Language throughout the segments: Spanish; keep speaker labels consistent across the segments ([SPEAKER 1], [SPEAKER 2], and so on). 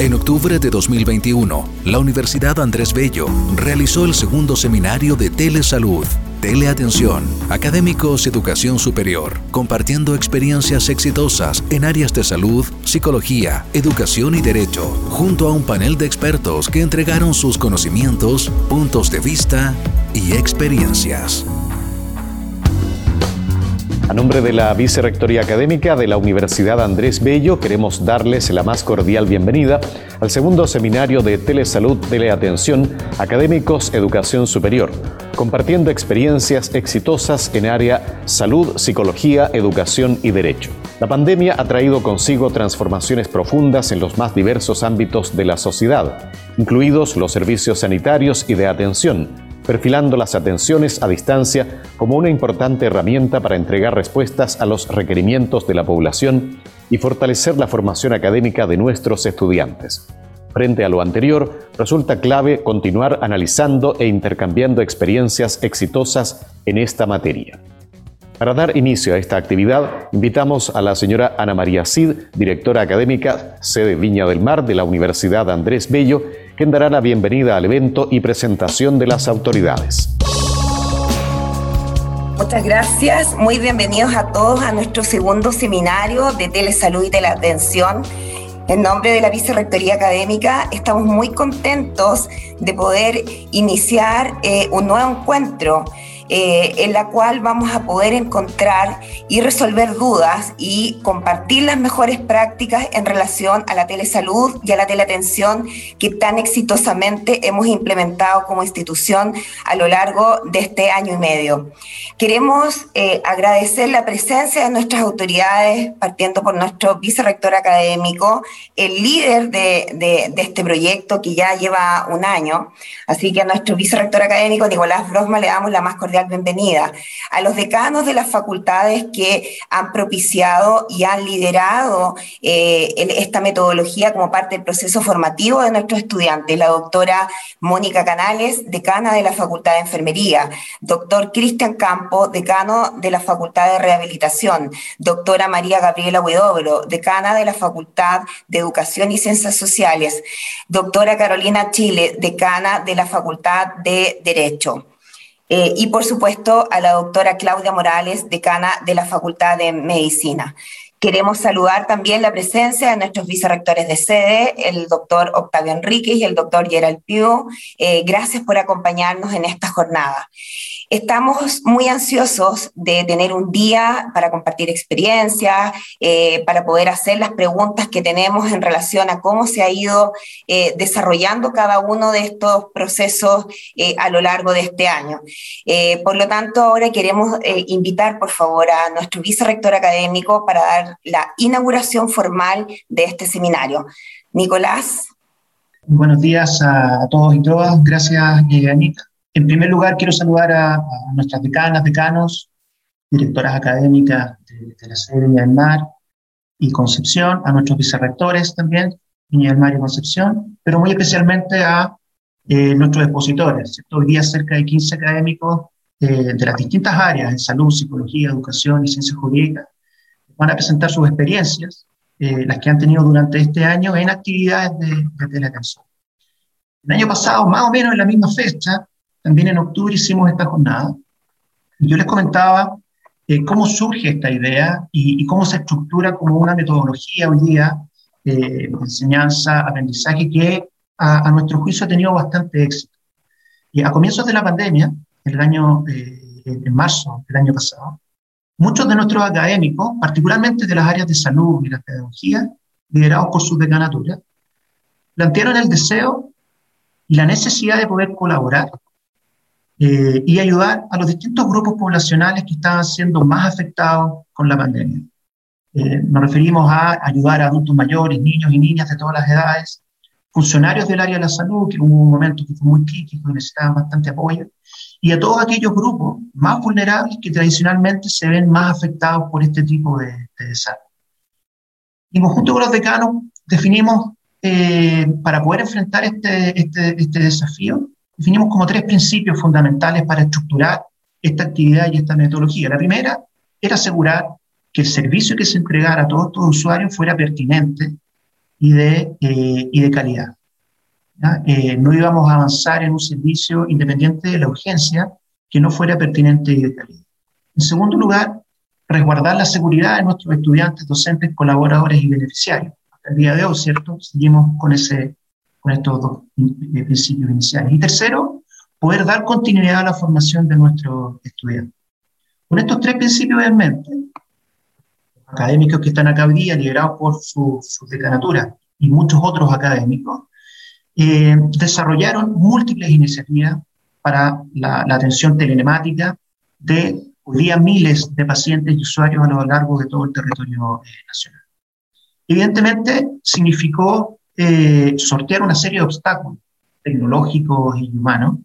[SPEAKER 1] En octubre de 2021, la Universidad Andrés Bello realizó el segundo seminario de Telesalud, Teleatención, Académicos Educación Superior, compartiendo experiencias exitosas en áreas de salud, psicología, educación y derecho, junto a un panel de expertos que entregaron sus conocimientos, puntos de vista y experiencias.
[SPEAKER 2] A nombre de la Vicerrectoría Académica de la Universidad Andrés Bello, queremos darles la más cordial bienvenida al segundo seminario de Telesalud Teleatención Académicos Educación Superior, compartiendo experiencias exitosas en área salud, psicología, educación y derecho. La pandemia ha traído consigo transformaciones profundas en los más diversos ámbitos de la sociedad, incluidos los servicios sanitarios y de atención perfilando las atenciones a distancia como una importante herramienta para entregar respuestas a los requerimientos de la población y fortalecer la formación académica de nuestros estudiantes. Frente a lo anterior, resulta clave continuar analizando e intercambiando experiencias exitosas en esta materia. Para dar inicio a esta actividad, invitamos a la señora Ana María Cid, directora académica, sede Viña del Mar de la Universidad Andrés Bello, quien dará la bienvenida al evento y presentación de las autoridades.
[SPEAKER 3] Muchas gracias, muy bienvenidos a todos a nuestro segundo seminario de Telesalud y Teleatención. En nombre de la Vicerrectoría Académica, estamos muy contentos de poder iniciar eh, un nuevo encuentro eh, en la cual vamos a poder encontrar y resolver dudas y compartir las mejores prácticas en relación a la telesalud y a la teleatención que tan exitosamente hemos implementado como institución a lo largo de este año y medio. Queremos eh, agradecer la presencia de nuestras autoridades, partiendo por nuestro vicerrector académico, el líder de, de, de este proyecto que ya lleva un año. Así que a nuestro vicerrector académico, Nicolás Brosma, le damos la más cordial bienvenida a los decanos de las facultades que han propiciado y han liderado eh, esta metodología como parte del proceso formativo de nuestros estudiantes, la doctora Mónica Canales, decana de la Facultad de Enfermería, doctor Cristian Campo, decano de la Facultad de Rehabilitación, doctora María Gabriela Huidobro, decana de la Facultad de Educación y Ciencias Sociales, doctora Carolina Chile, decana de la Facultad de Derecho. Eh, y por supuesto a la doctora Claudia Morales, decana de la Facultad de Medicina. Queremos saludar también la presencia de nuestros vicerrectores de sede, el doctor Octavio Enríquez y el doctor Gerald Pio. Eh, gracias por acompañarnos en esta jornada. Estamos muy ansiosos de tener un día para compartir experiencias, eh, para poder hacer las preguntas que tenemos en relación a cómo se ha ido eh, desarrollando cada uno de estos procesos eh, a lo largo de este año. por lo tanto, ahora queremos invitar, por favor, a nuestro vicerrector académico para dar la inauguración formal de este seminario. Nicolás.
[SPEAKER 4] Buenos días a todos y todas. Gracias, Anita. En primer lugar, quiero saludar a, nuestras decanas, decanos, directoras académicas de, la sede de Viña del Mar y Concepción, a nuestros vicerrectores también, Viña del Mar y Concepción, pero muy especialmente a eh, nuestros expositores. Hoy día cerca de 15 académicos eh, de las distintas áreas, de salud, psicología, educación y ciencias jurídicas, van a presentar sus experiencias, eh, las que han tenido durante este año en actividades de, de teleatención. El año pasado, más o menos en la misma fecha, también en octubre hicimos esta jornada. Y yo les comentaba eh, cómo surge esta idea y, cómo se estructura como una metodología hoy día eh, de enseñanza, aprendizaje, que a, nuestro juicio ha tenido bastante éxito. Y a comienzos de la pandemia, en el año, eh, en marzo del año pasado, muchos de nuestros académicos, particularmente de las áreas de salud y la pedagogía, liderados por sus decanaturas, plantearon el deseo y la necesidad de poder colaborar eh, y ayudar a los distintos grupos poblacionales que estaban siendo más afectados con la pandemia. Eh, nos referimos a ayudar a adultos mayores, niños y niñas de todas las edades, funcionarios del área de la salud, que hubo un momento que fue muy crítico y necesitaban bastante apoyo, y a todos aquellos grupos más vulnerables que tradicionalmente se ven más afectados por este tipo de, de desastres. En conjunto con los decanos definimos, eh, para poder enfrentar este, este, este desafío, definimos como tres principios fundamentales para estructurar esta actividad y esta metodología. La primera era asegurar que el servicio que se entregara a todos estos usuarios fuera pertinente y de, y de calidad. no íbamos a avanzar en un servicio independiente de la urgencia que no fuera pertinente y de calidad. En segundo lugar, resguardar la seguridad de nuestros estudiantes, docentes, colaboradores y beneficiarios. Hasta el día de hoy, ¿cierto? Seguimos con, ese, con estos dos principios iniciales. Y tercero, poder dar continuidad a la formación de nuestros estudiantes. Con estos tres principios en mente, los académicos que están acá hoy día, liderados por su, su decanatura, y muchos otros académicos, eh, desarrollaron múltiples iniciativas para la, la atención telemática de hoy día miles de pacientes y usuarios a lo largo de todo el territorio eh, nacional. Evidentemente, significó eh, sortear una serie de obstáculos tecnológicos y humanos,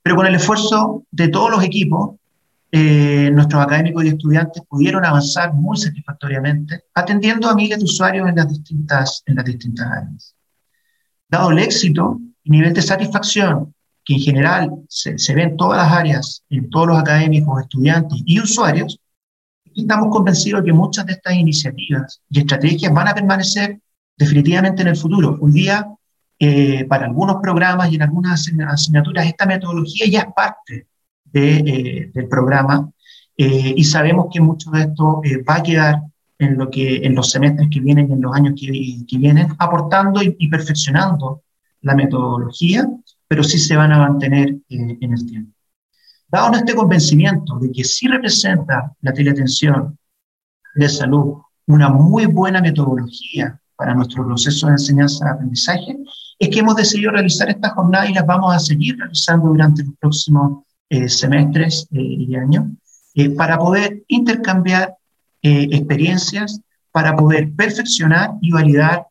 [SPEAKER 4] pero con el esfuerzo de todos los equipos, eh, nuestros académicos y estudiantes pudieron avanzar muy satisfactoriamente, atendiendo a miles de usuarios en las distintas, en las distintas áreas. Dado el éxito y nivel de satisfacción que en general se, se ve en todas las áreas, en todos los académicos, estudiantes y usuarios, estamos convencidos de que muchas de estas iniciativas y estrategias van a permanecer definitivamente en el futuro. Hoy día, eh, para algunos programas y en algunas asignaturas, esta metodología ya es parte eh, del programa eh, y sabemos que mucho de esto va a quedar en, lo que, en los semestres que vienen y en los años que, vienen, aportando y, perfeccionando la metodología pero sí se van a mantener en el tiempo. Dado este convencimiento de que sí representa la teleatención de salud una muy buena metodología para nuestro proceso de enseñanza-aprendizaje, es que hemos decidido realizar esta jornada y las vamos a seguir realizando durante los próximos eh, semestres eh, y años, para poder intercambiar experiencias, para poder perfeccionar y validar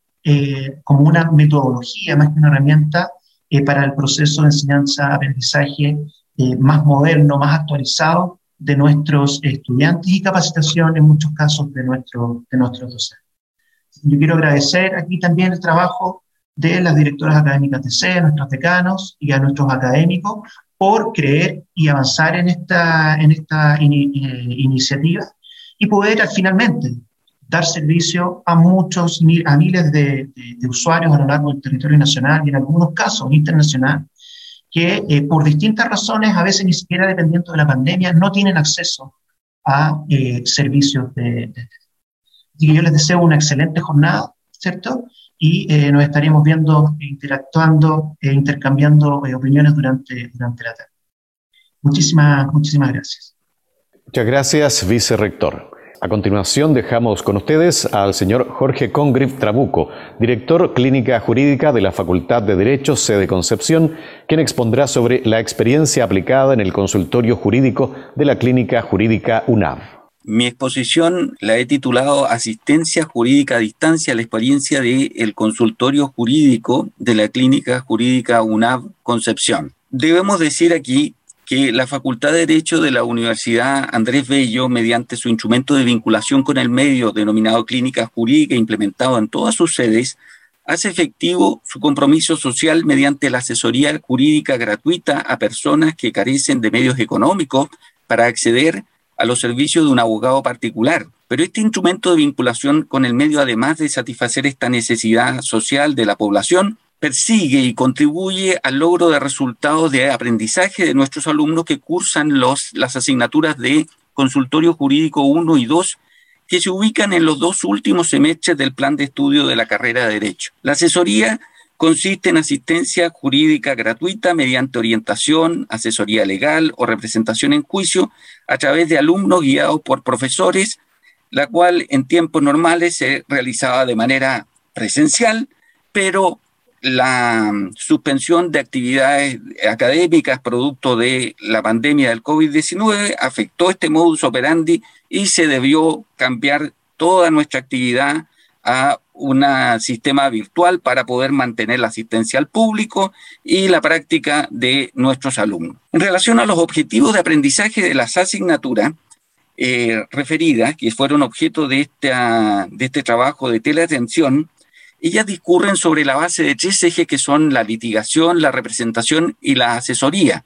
[SPEAKER 4] como una metodología más que una herramienta eh, para el proceso de enseñanza-aprendizaje eh, más moderno, más actualizado de nuestros estudiantes y capacitación en muchos casos de, nuestro, de nuestros docentes. Yo quiero agradecer aquí también el trabajo de las directoras académicas de C, nuestros decanos y a nuestros académicos por creer y avanzar en esta, en esta eh, iniciativa y poder finalmente dar servicio a muchos, a miles de, usuarios a lo largo del territorio nacional y en algunos casos internacional, que eh, por distintas razones, a veces ni siquiera dependiendo de la pandemia, no tienen acceso a eh, servicios de, de, Así yo les deseo una excelente jornada, ¿cierto? Y eh, nos estaremos viendo, interactuando e intercambiando opiniones durante, durante la tarde. Muchísimas, muchísimas gracias.
[SPEAKER 2] Muchas gracias, vicerrector. A continuación dejamos con ustedes al señor Jorge Congrif Trabuco, director clínica jurídica de la Facultad de Derecho, sede Concepción, quien expondrá sobre la experiencia aplicada en el consultorio jurídico de la Clínica Jurídica UNAV.
[SPEAKER 5] Mi exposición la he titulado Asistencia Jurídica a Distancia, la experiencia del consultorio jurídico de la Clínica Jurídica UNAV Concepción. Debemos decir aquí que la Facultad de Derecho de la Universidad Andrés Bello, mediante su instrumento de vinculación con el medio denominado Clínica Jurídica implementado en todas sus sedes, hace efectivo su compromiso social mediante la asesoría jurídica gratuita a personas que carecen de medios económicos para acceder los servicios de un abogado particular. Pero este instrumento de vinculación con el medio, además de satisfacer esta necesidad social de la población, persigue y contribuye al logro de resultados de aprendizaje de nuestros alumnos que cursan los, las asignaturas de consultorio jurídico 1 y 2 que se ubican en los dos últimos semestres del plan de estudio de la carrera de Derecho. La asesoría consiste en asistencia jurídica gratuita mediante orientación, asesoría legal o representación en juicio a través de alumnos guiados por profesores, la cual en tiempos normales se realizaba de manera presencial, pero la suspensión de actividades académicas producto de la pandemia del COVID-19 afectó este modus operandi y se debió cambiar toda nuestra actividad a un sistema virtual para poder mantener la asistencia al público y la práctica de nuestros alumnos. En relación a los objetivos de aprendizaje de las asignaturas eh, referidas, que fueron objeto de, esta, de este trabajo de teleatención, ellas discurren sobre la base de tres ejes que son la litigación, la representación y la asesoría.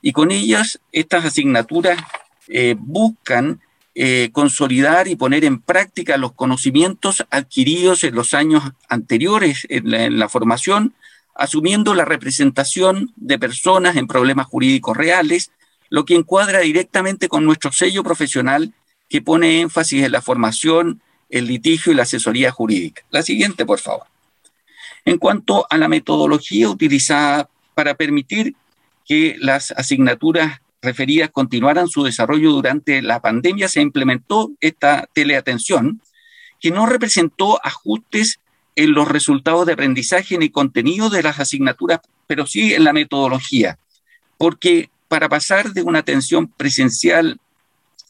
[SPEAKER 5] Y con ellas, estas asignaturas eh, buscan eh, consolidar y poner en práctica los conocimientos adquiridos en los años anteriores en la, formación, asumiendo la representación de personas en problemas jurídicos reales, lo que encuadra directamente con nuestro sello profesional que pone énfasis en la formación, el litigio y la asesoría jurídica. La siguiente, por favor. En cuanto a la metodología utilizada para permitir que las asignaturas referidas continuaran su desarrollo durante la pandemia, se implementó esta teleatención que no representó ajustes en los resultados de aprendizaje ni contenido de las asignaturas, pero sí en la metodología, porque para pasar de una atención presencial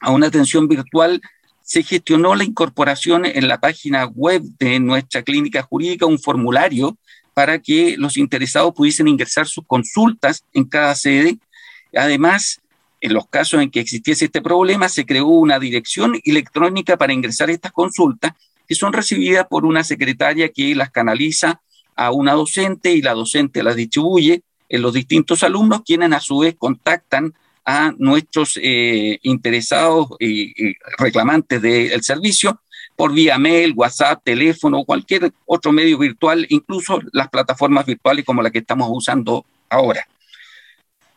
[SPEAKER 5] a una atención virtual, se gestionó la incorporación en la página web de nuestra clínica jurídica, un formulario para que los interesados pudiesen ingresar sus consultas en cada sede. Además, en los casos en que existiese este problema, se creó una dirección electrónica para ingresar estas consultas, que son recibidas por una secretaria que las canaliza a una docente y la docente las distribuye en los distintos alumnos, quienes a su vez contactan a nuestros eh, interesados y, reclamantes del servicio por vía mail, WhatsApp, teléfono, o cualquier otro medio virtual, incluso las plataformas virtuales como la que estamos usando ahora.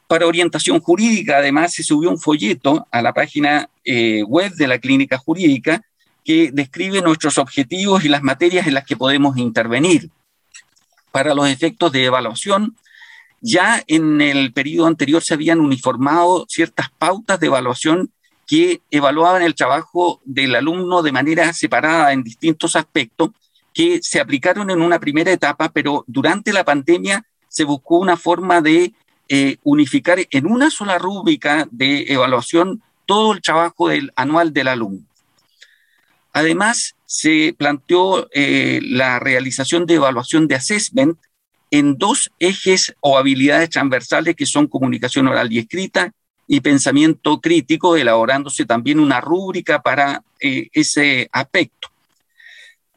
[SPEAKER 5] Para orientación jurídica, además, se subió un folleto a la página eh, web de la clínica jurídica que describe nuestros objetivos y las materias en las que podemos intervenir. Para los efectos de evaluación, ya en el periodo anterior se habían uniformado ciertas pautas de evaluación que evaluaban el trabajo del alumno de manera separada en distintos aspectos que se aplicaron en una primera etapa, pero durante la pandemia se buscó una forma de eh, unificar en una sola rúbrica de evaluación todo el trabajo del, anual del alumno. Además, se planteó eh, la realización de evaluación de assessment en dos ejes o habilidades transversales que son comunicación oral y escrita y pensamiento crítico, elaborándose también una rúbrica para eh, ese aspecto.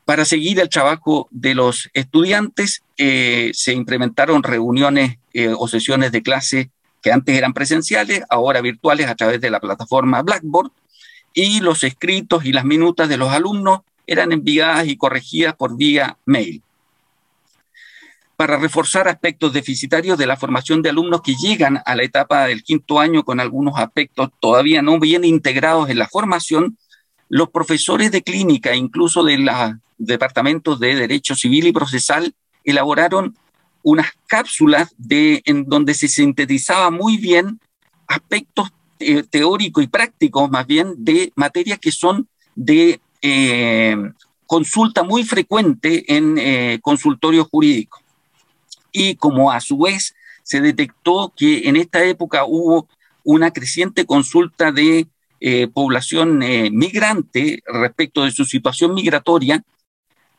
[SPEAKER 5] Para seguir el trabajo de los estudiantes, eh, se implementaron reuniones eh, o sesiones de clase que antes eran presenciales, ahora virtuales a través de la plataforma Blackboard, y los escritos y las minutas de los alumnos eran enviadas y corregidas por vía mail. Para reforzar aspectos deficitarios de la formación de alumnos que llegan a la etapa del quinto año con algunos aspectos todavía no bien integrados en la formación, los profesores de clínica, incluso de los departamentos de Derecho Civil y Procesal, elaboraron unas cápsulas de, en donde se sintetizaba muy bien aspectos eh, teóricos y prácticos, más bien, de materias que son de eh, consulta muy frecuente en eh, consultorios jurídicos. Y como a su vez se detectó que en esta época hubo una creciente consulta de población migrante respecto de su situación migratoria,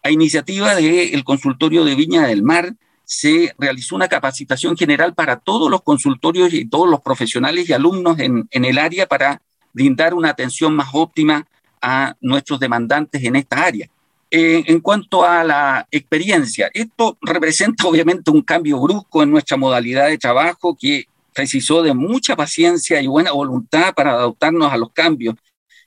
[SPEAKER 5] a iniciativa del consultorio de Viña del Mar, se realizó una capacitación general para todos los consultorios y todos los profesionales y alumnos en, el área para brindar una atención más óptima a nuestros demandantes en esta área. Eh, en cuanto a la experiencia, esto representa obviamente un cambio brusco en nuestra modalidad de trabajo que precisó de mucha paciencia y buena voluntad para adaptarnos a los cambios.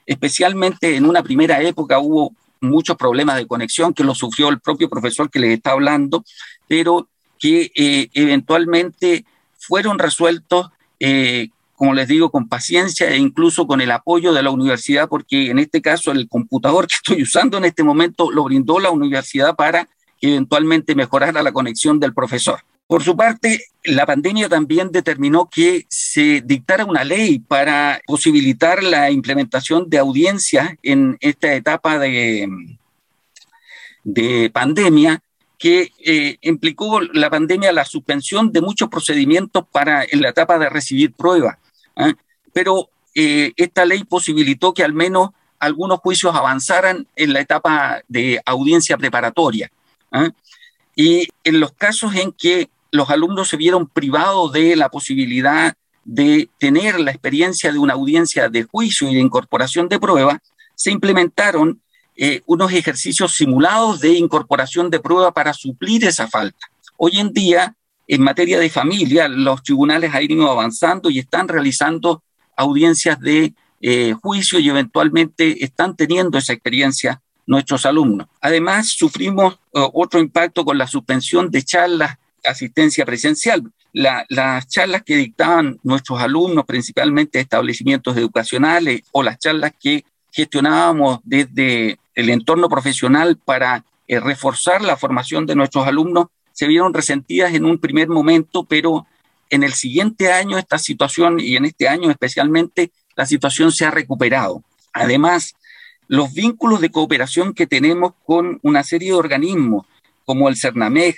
[SPEAKER 5] Especialmente en una primera época hubo muchos problemas de conexión que lo sufrió el propio profesor que les está hablando, pero que eh, eventualmente fueron resueltos, eh, como les digo, con paciencia e incluso con el apoyo de la universidad, porque en este caso el computador que estoy usando en este momento lo brindó la universidad para eventualmente mejorara la conexión del profesor. Por su parte, la pandemia también determinó que se dictara una ley para posibilitar la implementación de audiencias en esta etapa de, de pandemia que eh, implicó la pandemia la suspensión de muchos procedimientos para en la etapa de recibir pruebas. ¿ah? Pero eh, esta ley posibilitó que al menos algunos juicios avanzaran en la etapa de audiencia preparatoria. Y en los casos en que los alumnos se vieron privados de la posibilidad de tener la experiencia de una audiencia de juicio y de incorporación de pruebas, se implementaron eh, unos ejercicios simulados de incorporación de prueba para suplir esa falta. Hoy en día, en materia de familia, los tribunales han ido avanzando y están realizando audiencias de eh, juicio y eventualmente están teniendo esa experiencia nuestros alumnos. Además, sufrimos eh, otro impacto con la suspensión de charlas asistencia presencial. las charlas que dictaban nuestros alumnos, principalmente establecimientos educacionales, o las charlas que gestionábamos desde el entorno profesional para eh, reforzar la formación de nuestros alumnos, se vieron resentidas en un primer momento, pero en el siguiente año esta situación, y en este año especialmente, la situación se ha recuperado. Además, los vínculos de cooperación que tenemos con una serie de organismos como el CERNAMEG,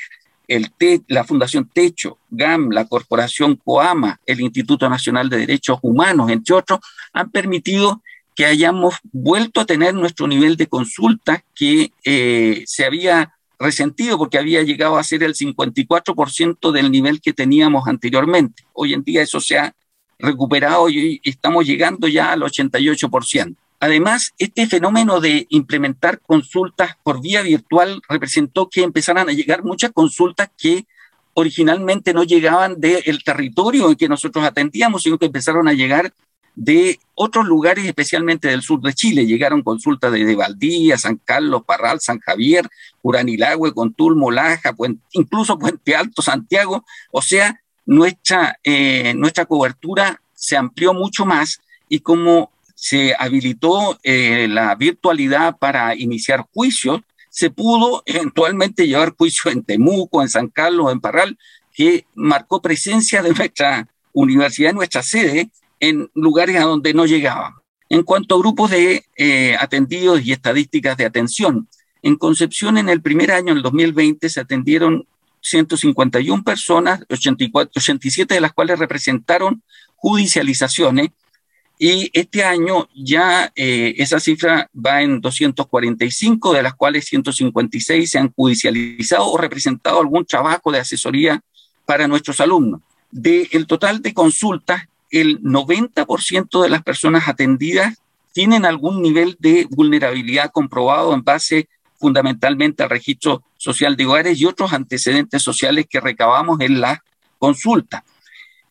[SPEAKER 5] la Fundación Techo, GAM, la Corporación COAMA, el Instituto Nacional de Derechos Humanos, entre otros, han permitido que hayamos vuelto a tener nuestro nivel de consulta que eh, se había resentido porque había llegado a ser el 54% del nivel que teníamos anteriormente. Hoy en día eso se ha recuperado y estamos llegando ya al 88%. Además, este fenómeno de implementar consultas por vía virtual representó que empezaran a llegar muchas consultas que originalmente no llegaban del territorio en que nosotros atendíamos, sino que empezaron a llegar de otros lugares, especialmente del sur de Chile. Llegaron consultas de Valdía, San Carlos, Parral, San Javier, Uranilagüe, Contulmo, Laja, incluso Puente Alto, Santiago. O sea, nuestra, eh, nuestra cobertura se amplió mucho más y como se habilitó eh, la virtualidad para iniciar juicios, se pudo eventualmente llevar juicio en Temuco, en San Carlos, en Parral, que marcó presencia de nuestra universidad, nuestra sede, en lugares a donde no llegaban. En cuanto a grupos de eh, atendidos y estadísticas de atención, en Concepción en el primer año, en el 2020, se atendieron 151 personas, 84, 87 de las cuales representaron judicializaciones y este año ya eh, esa cifra va en 245, de las cuales 156 se han judicializado o representado algún trabajo de asesoría para nuestros alumnos. Del total de consultas, el 90% de las personas atendidas tienen algún nivel de vulnerabilidad comprobado en base fundamentalmente al registro social de hogares y otros antecedentes sociales que recabamos en la consulta.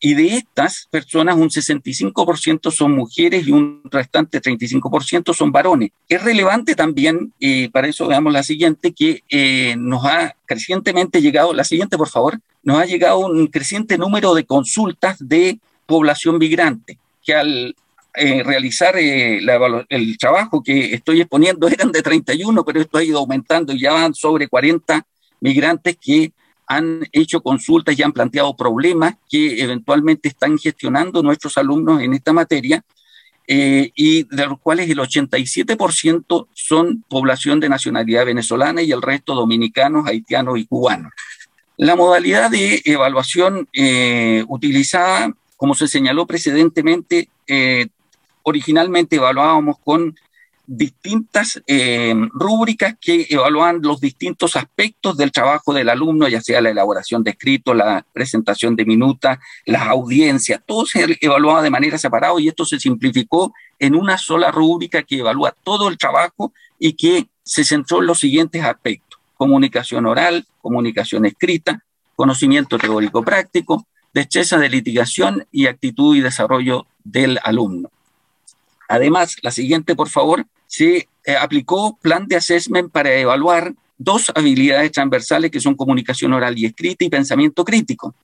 [SPEAKER 5] Y de estas personas, un 65% son mujeres y un restante 35% son varones. Es relevante también, eh, para eso veamos la siguiente, que eh, nos ha crecientemente llegado, la siguiente por favor, nos ha llegado un creciente número de consultas de población migrante, que al eh, realizar el trabajo que estoy exponiendo eran de 31, pero esto ha ido aumentando y ya van sobre 40 migrantes que han hecho consultas y han planteado problemas que eventualmente están gestionando nuestros alumnos en esta materia eh, y de los cuales el 87% son población de nacionalidad venezolana y el resto dominicanos, haitianos y cubanos. La modalidad de evaluación eh, utilizada, como se señaló precedentemente, eh, originalmente evaluábamos con distintas eh, rúbricas que evalúan los distintos aspectos del trabajo del alumno, ya sea la elaboración de escritos, la presentación de minutas, las audiencias, todo se evaluaba de manera separada y esto se simplificó en una sola rúbrica que evalúa todo el trabajo y que se centró en los siguientes aspectos, comunicación oral, comunicación escrita, conocimiento teórico práctico, destreza de litigación y actitud y desarrollo del alumno. Además, la siguiente, por favor, se eh, aplicó plan de assessment para evaluar dos habilidades transversales que son comunicación oral y escrita y pensamiento crítico.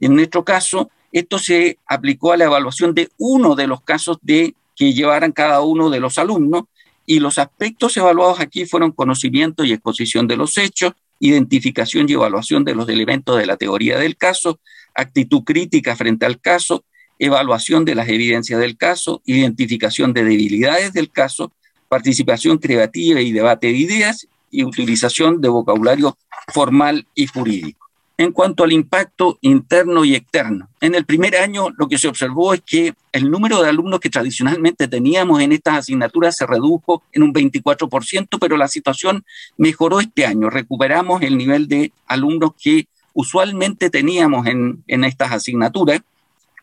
[SPEAKER 5] En nuestro caso, esto se aplicó a la evaluación de uno de los casos de que llevaran cada uno de los alumnos y los aspectos evaluados aquí fueron conocimiento y exposición de los hechos, identificación y evaluación de los elementos de la teoría del caso, actitud crítica frente al caso, evaluación de las evidencias del caso, identificación de debilidades del caso, participación creativa y debate de ideas y utilización de vocabulario formal y jurídico. En cuanto al impacto interno y externo, en el primer año lo que se observó es que el número de alumnos que tradicionalmente teníamos en estas asignaturas se redujo en un 24%, pero la situación mejoró este año. Recuperamos el nivel de alumnos que usualmente teníamos en, en estas asignaturas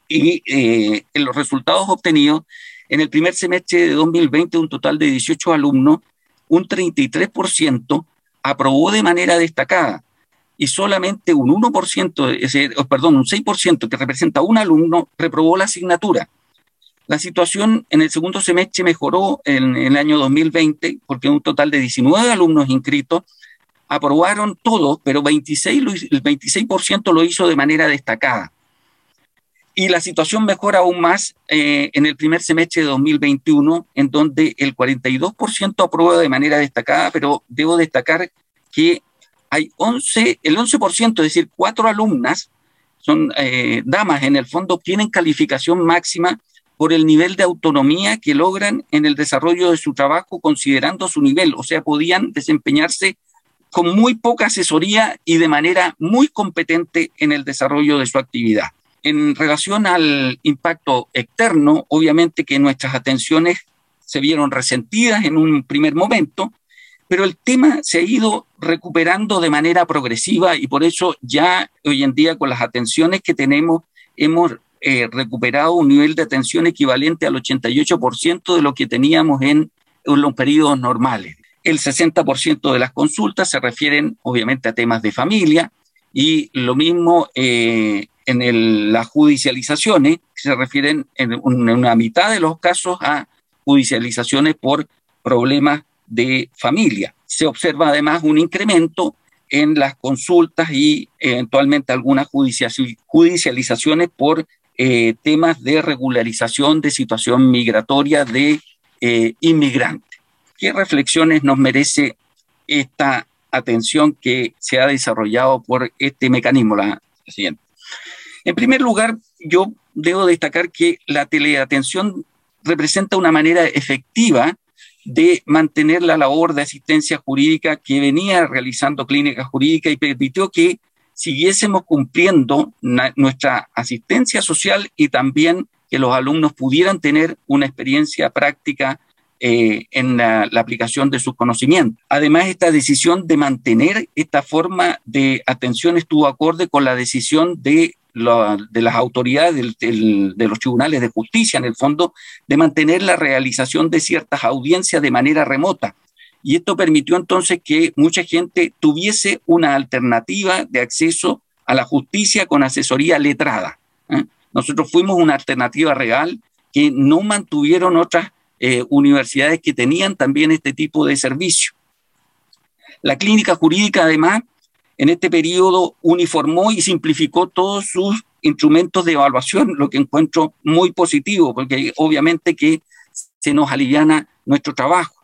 [SPEAKER 5] y eh, en los resultados obtenidos, en el primer semestre de 2020, un total de 18 alumnos, un 33% aprobó de manera destacada y solamente un 1%, ese, perdón, un 6% que representa un alumno reprobó la asignatura. La situación en el segundo semestre mejoró en, en el año 2020 porque un total de 19 alumnos inscritos aprobaron todos, pero 26 el 26% lo hizo de manera destacada. Y la situación mejora aún más eh, en el primer semestre de 2021, en donde el 42% aprueba de manera destacada, pero debo destacar que hay 11, el 11%, es decir, cuatro alumnas, son eh, damas en el fondo, obtienen calificación máxima por el nivel de autonomía que logran en el desarrollo de su trabajo considerando su nivel, o sea, podían desempeñarse con muy poca asesoría y de manera muy competente en el desarrollo de su actividad. En relación al impacto externo, obviamente que nuestras atenciones se vieron resentidas en un primer momento, pero el tema se ha ido recuperando de manera progresiva y por eso ya hoy en día con las atenciones que tenemos hemos eh, recuperado un nivel de atención equivalente al 88% de lo que teníamos en, los periodos normales. El 60% de las consultas se refieren obviamente a temas de familia y lo mismo eh, en las judicializaciones, se refieren en una mitad de los casos a judicializaciones por problemas de familia. Se observa además un incremento en las consultas y eventualmente algunas judicializaciones por eh, temas de regularización de situación migratoria de eh, inmigrantes. ¿Qué reflexiones nos merece esta atención que se ha desarrollado por este mecanismo? La siguiente. En primer lugar, yo debo destacar que la teleatención representa una manera efectiva de mantener la labor de asistencia jurídica que venía realizando clínica jurídica y permitió que siguiésemos cumpliendo nuestra asistencia social y también que los alumnos pudieran tener una experiencia práctica eh, en la, aplicación de sus conocimientos. Además, esta decisión de mantener esta forma de atención estuvo acorde con la decisión de de las autoridades de los tribunales de justicia, en el fondo, de mantener la realización de ciertas audiencias de manera remota. Y esto permitió entonces que mucha gente tuviese una alternativa de acceso a la justicia con asesoría letrada. ¿eh? Nosotros fuimos una alternativa real que no mantuvieron otras eh, universidades que tenían también este tipo de servicio. La clínica jurídica, además, en este periodo uniformó y simplificó todos sus instrumentos de evaluación, lo que encuentro muy positivo, porque obviamente que se nos aliviana nuestro trabajo.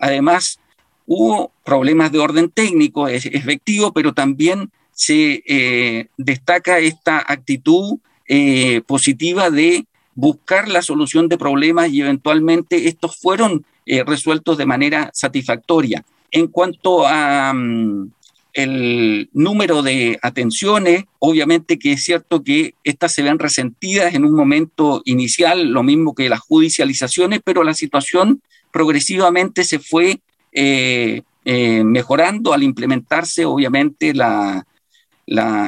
[SPEAKER 5] Además, hubo problemas de orden técnico, efectivo, pero también se eh, destaca esta actitud eh, positiva de buscar la solución de problemas y eventualmente estos fueron eh, resueltos de manera satisfactoria. En cuanto a... Mm, el número de atenciones, obviamente que es cierto que estas se ven resentidas en un momento inicial, lo mismo que las judicializaciones, pero la situación progresivamente se fue eh, eh, mejorando al implementarse, obviamente, la,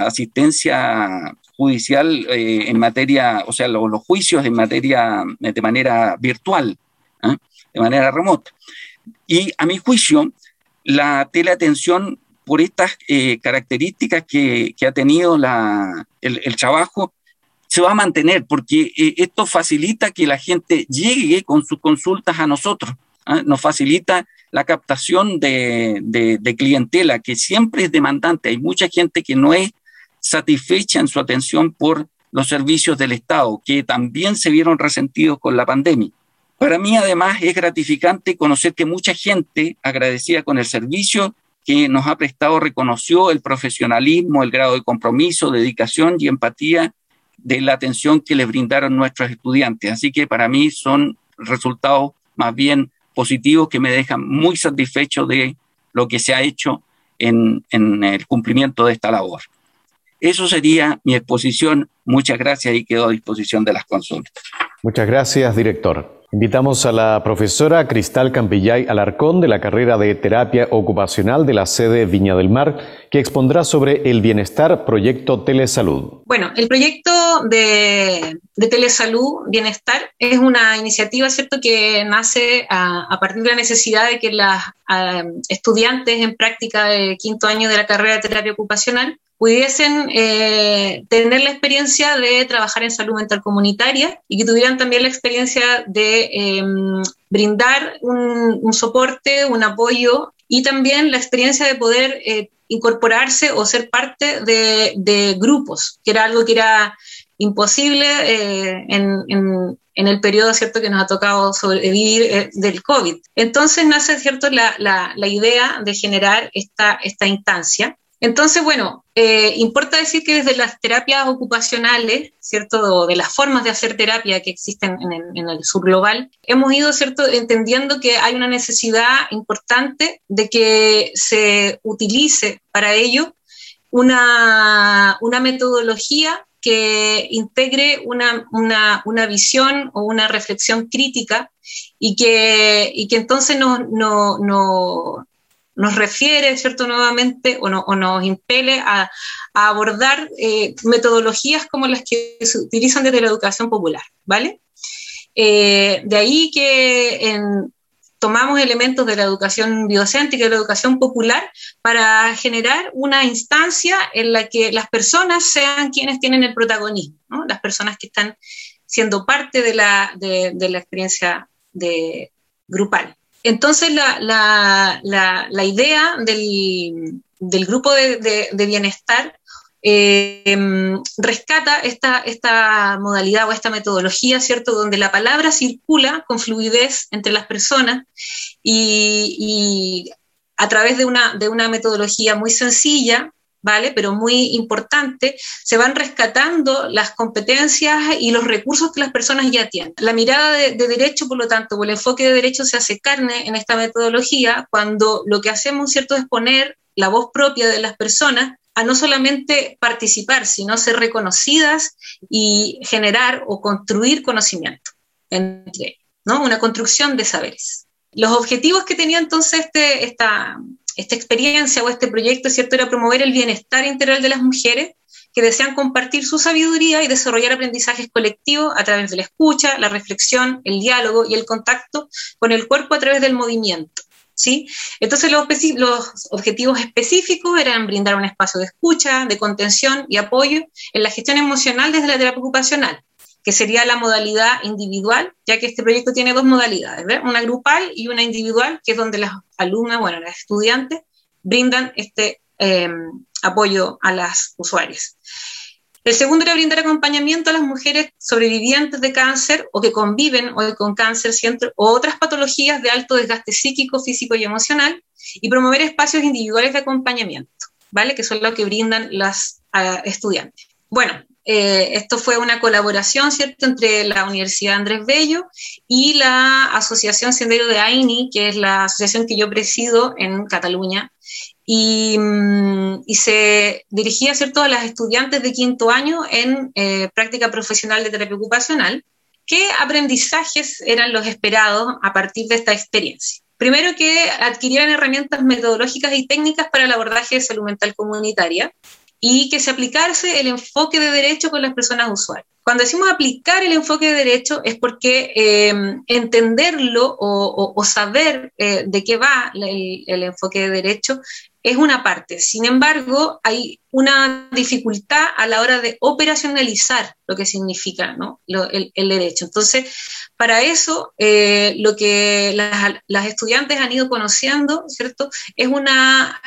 [SPEAKER 5] asistencia judicial eh, en materia, o sea, los juicios en materia de manera virtual, de manera remota. Y a mi juicio, la teleatención por estas eh, características que, ha tenido el, trabajo, se va a mantener, porque eh, esto facilita que la gente llegue con sus consultas a nosotros, ¿ah? nos facilita la captación de, clientela, que siempre es demandante. Hay mucha gente que no es satisfecha en su atención por los servicios del Estado, que también se vieron resentidos con la pandemia. Para mí, además, es gratificante conocer que mucha gente, agradecida con el servicio, que nos ha prestado reconoció el profesionalismo, el grado de compromiso, dedicación y empatía de la atención que les brindaron nuestros estudiantes. Así que para mí son resultados más bien positivos que me dejan muy satisfecho de lo que se ha hecho en, en el cumplimiento de esta labor. Eso sería mi exposición. Muchas gracias y quedo a disposición de las consultas.
[SPEAKER 2] Muchas gracias, director. Invitamos a la profesora Cristal Campillay Alarcón de la carrera de Terapia Ocupacional de la sede Viña del Mar, que expondrá sobre el Bienestar Proyecto Telesalud.
[SPEAKER 6] Bueno, el proyecto de, Telesalud Bienestar es una iniciativa, ¿cierto?, que nace a, partir de la necesidad de que las estudiantes en práctica de quinto año de la carrera de terapia ocupacional pudiesen eh, tener la experiencia de trabajar en salud mental comunitaria y que tuvieran también la experiencia de em, brindar un, soporte, un apoyo y también la experiencia de poder eh, incorporarse o ser parte de, grupos, que era algo que era imposible eh, en, el periodo cierto que nos ha tocado sobrevivir del COVID. Entonces nace cierto la, la, idea de generar esta, esta instancia entonces, bueno, eh, importa decir que desde las terapias ocupacionales, ¿cierto? De las formas de hacer terapia que existen en el, sur global, hemos ido, ¿cierto? Entendiendo que hay una necesidad importante de que se utilice para ello una, metodología que integre una, visión o una reflexión crítica y que, que entonces no, no, nos refiere, ¿cierto?, nuevamente, o, nos impele a, abordar eh, metodologías como las que se utilizan desde la educación popular, ¿vale? Eh, de ahí que tomamos elementos de la educación biocéntrica y de la educación popular para generar una instancia en la que las personas sean quienes tienen el protagonismo, ¿no? las personas que están siendo parte de la, de, la experiencia de, grupal. Entonces, la, idea del, grupo de, bienestar eh, rescata esta, modalidad o esta metodología, ¿cierto?, donde la palabra circula con fluidez entre las personas y, a través de una, de una metodología muy sencilla, ¿vale? Pero muy importante, se van rescatando las competencias y los recursos que las personas ya tienen. La mirada de, derecho, por lo tanto, o el enfoque de derecho se hace carne en esta metodología cuando lo que hacemos, ¿cierto?, es poner la voz propia de las personas a no solamente participar, sino ser reconocidas y generar o construir conocimiento entre ¿no? Una construcción de saberes. Los objetivos que tenía entonces este, esta, esta experiencia o este proyecto, ¿cierto?, era promover el bienestar integral de las mujeres que desean compartir su sabiduría y desarrollar aprendizajes colectivos a través de la escucha, la reflexión, el diálogo y el contacto con el cuerpo a través del movimiento. ¿sí? Entonces los, los objetivos específicos eran brindar un espacio de escucha, de contención y apoyo en la gestión emocional desde la terapia ocupacional, que sería la modalidad individual, ya que este proyecto tiene dos modalidades, una grupal y una individual, que es donde las alumnas, bueno, las estudiantes, brindan este em, apoyo a las usuarias. El segundo era brindar acompañamiento a las mujeres sobrevivientes de cáncer o que conviven hoy con cáncer o otras patologías de alto desgaste psíquico, físico y emocional y promover espacios individuales de acompañamiento, ¿vale? Que son lo que brindan las ah, estudiantes. Bueno, eh, esto fue una colaboración, ¿cierto?, entre la Universidad Andrés Bello y la Asociación Sendero de AINI, que es la asociación que yo presido en Cataluña, y, mm, se dirigía, ¿cierto?, a las estudiantes de quinto año en eh, práctica profesional de terapia ocupacional. ¿Qué aprendizajes eran los esperados a partir de esta experiencia? Primero que adquirieran herramientas metodológicas y técnicas para el abordaje de salud mental comunitaria, y que se aplicase el enfoque de derecho con las personas usuarias. Cuando decimos aplicar el enfoque de derecho es porque eh, entenderlo o, saber eh, de qué va el, el, enfoque de derecho es una parte. Sin embargo, hay una dificultad a la hora de operacionalizar lo que significa el, derecho. Entonces, para eso, eh, lo que las, estudiantes han ido conociendo, ¿cierto? Es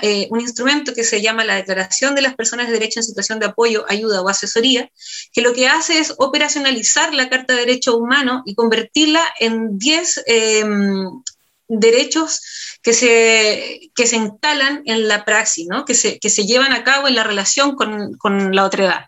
[SPEAKER 6] eh, un instrumento que se llama la Declaración de las Personas de Derecho en Situación de Apoyo, Ayuda o Asesoría, que lo que hace es operacionalizar la Carta de Derechos Humanos y convertirla en 10 derechos que se, que se instalan en la praxis, ¿no? que, se, que se llevan a cabo en la relación con, con la edad.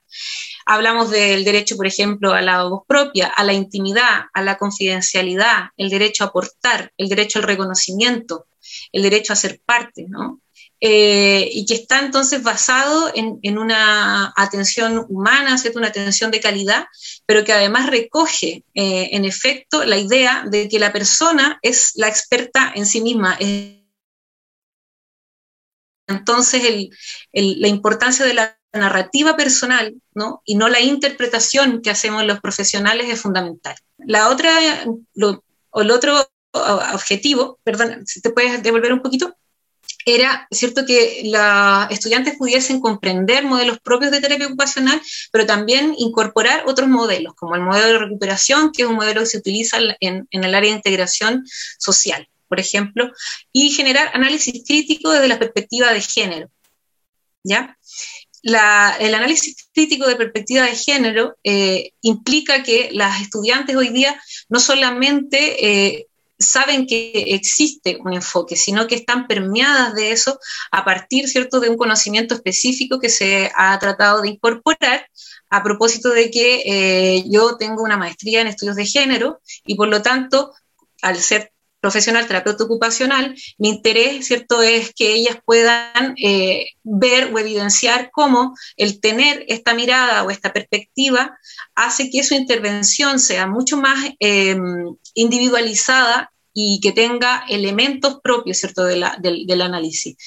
[SPEAKER 6] Hablamos del derecho, por ejemplo, a la voz propia, a la intimidad, a la confidencialidad, el derecho a aportar, el derecho al reconocimiento, el derecho a ser parte, ¿no? Eh, y que está entonces basado en, una atención humana, ¿cierto? una atención de calidad, pero que además recoge eh, en efecto la idea de que la persona es la experta en sí misma. Entonces la importancia de la narrativa personal ¿no? y no la interpretación que hacemos los profesionales es fundamental. La otra, el otro objetivo, perdón, si te puedes devolver un poquito. era cierto que los estudiantes pudiesen comprender modelos propios de terapia ocupacional, pero también incorporar otros modelos, como el modelo de recuperación, que es un modelo que se utiliza en, el área de integración social, por ejemplo, y generar análisis crítico desde la perspectiva de género. ¿Ya? El análisis crítico de perspectiva de género eh, implica que las estudiantes hoy día no solamente eh, saben que existe un enfoque, sino que están permeadas de eso a partir, ¿cierto?, de un conocimiento específico que se ha tratado de incorporar a propósito de que eh, yo tengo una maestría en estudios de género y por lo tanto, al ser profesional, terapeuta ocupacional, mi interés, ¿cierto?, es que ellas puedan eh, ver o evidenciar cómo el tener esta mirada o esta perspectiva hace que su intervención sea mucho más em, individualizada y que tenga elementos propios, ¿cierto?, del, análisis.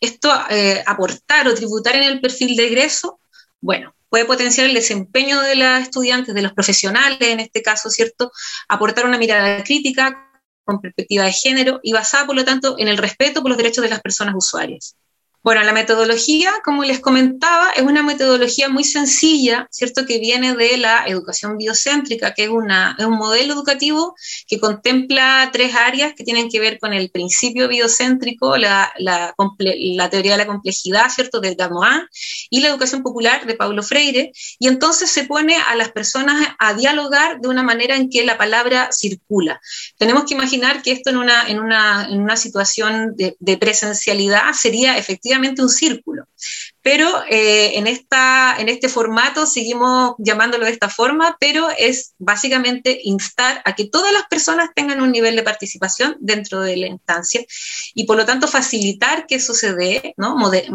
[SPEAKER 6] Esto, eh, aportar o tributar en el perfil de egreso, bueno, puede potenciar el desempeño de las estudiantes, de los profesionales en este caso, ¿cierto? Aportar una mirada crítica con perspectiva de género y basada, por lo tanto, en el respeto por los derechos de las personas usuarias. Bueno, la metodología, como les comentaba, es una metodología muy sencilla, ¿cierto? Que viene de la educación biocéntrica, que es, una, un modelo educativo que contempla tres áreas que tienen que ver con el principio biocéntrico, la, la, la teoría de la complejidad, ¿cierto? De Damoin, y la educación popular de Paulo Freire. Y entonces se pone a las personas a dialogar de una manera en que la palabra circula. Tenemos que imaginar que esto en una, en una, en una situación de, de presencialidad sería efectivamente un círculo. Pero eh, en, esta, en este formato seguimos llamándolo de esta forma, pero es básicamente instar a que todas las personas tengan un nivel de participación dentro de la instancia y por lo tanto facilitar que eso se dé,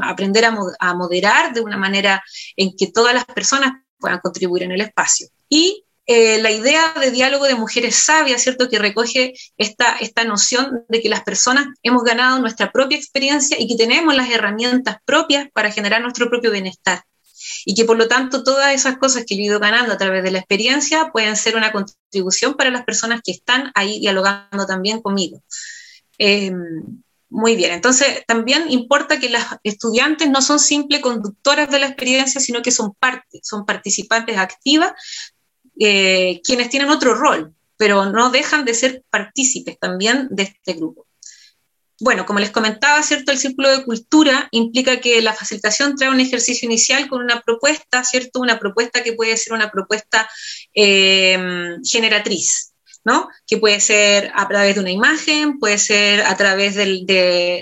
[SPEAKER 6] aprender a, a moderar de una manera en que todas las personas puedan contribuir en el espacio. Y eh, la idea de diálogo de mujeres sabias, ¿cierto? Que recoge esta, esta noción de que las personas hemos ganado nuestra propia experiencia y que tenemos las herramientas propias para generar nuestro propio bienestar. Y que por lo tanto todas esas cosas que yo he ido ganando a través de la experiencia pueden ser una contribución para las personas que están ahí dialogando también conmigo. Eh, muy bien, entonces también importa que las estudiantes no son simples conductoras de la experiencia, sino que son parte, son participantes activas eh, quienes tienen otro rol, pero no dejan de ser partícipes también de este grupo. Bueno, como les comentaba, ¿cierto? El círculo de cultura implica que la facilitación trae un ejercicio inicial con una propuesta, ¿cierto? Una propuesta que puede ser una propuesta eh, generatriz, ¿no? Que puede ser a través de una imagen, puede ser a través de,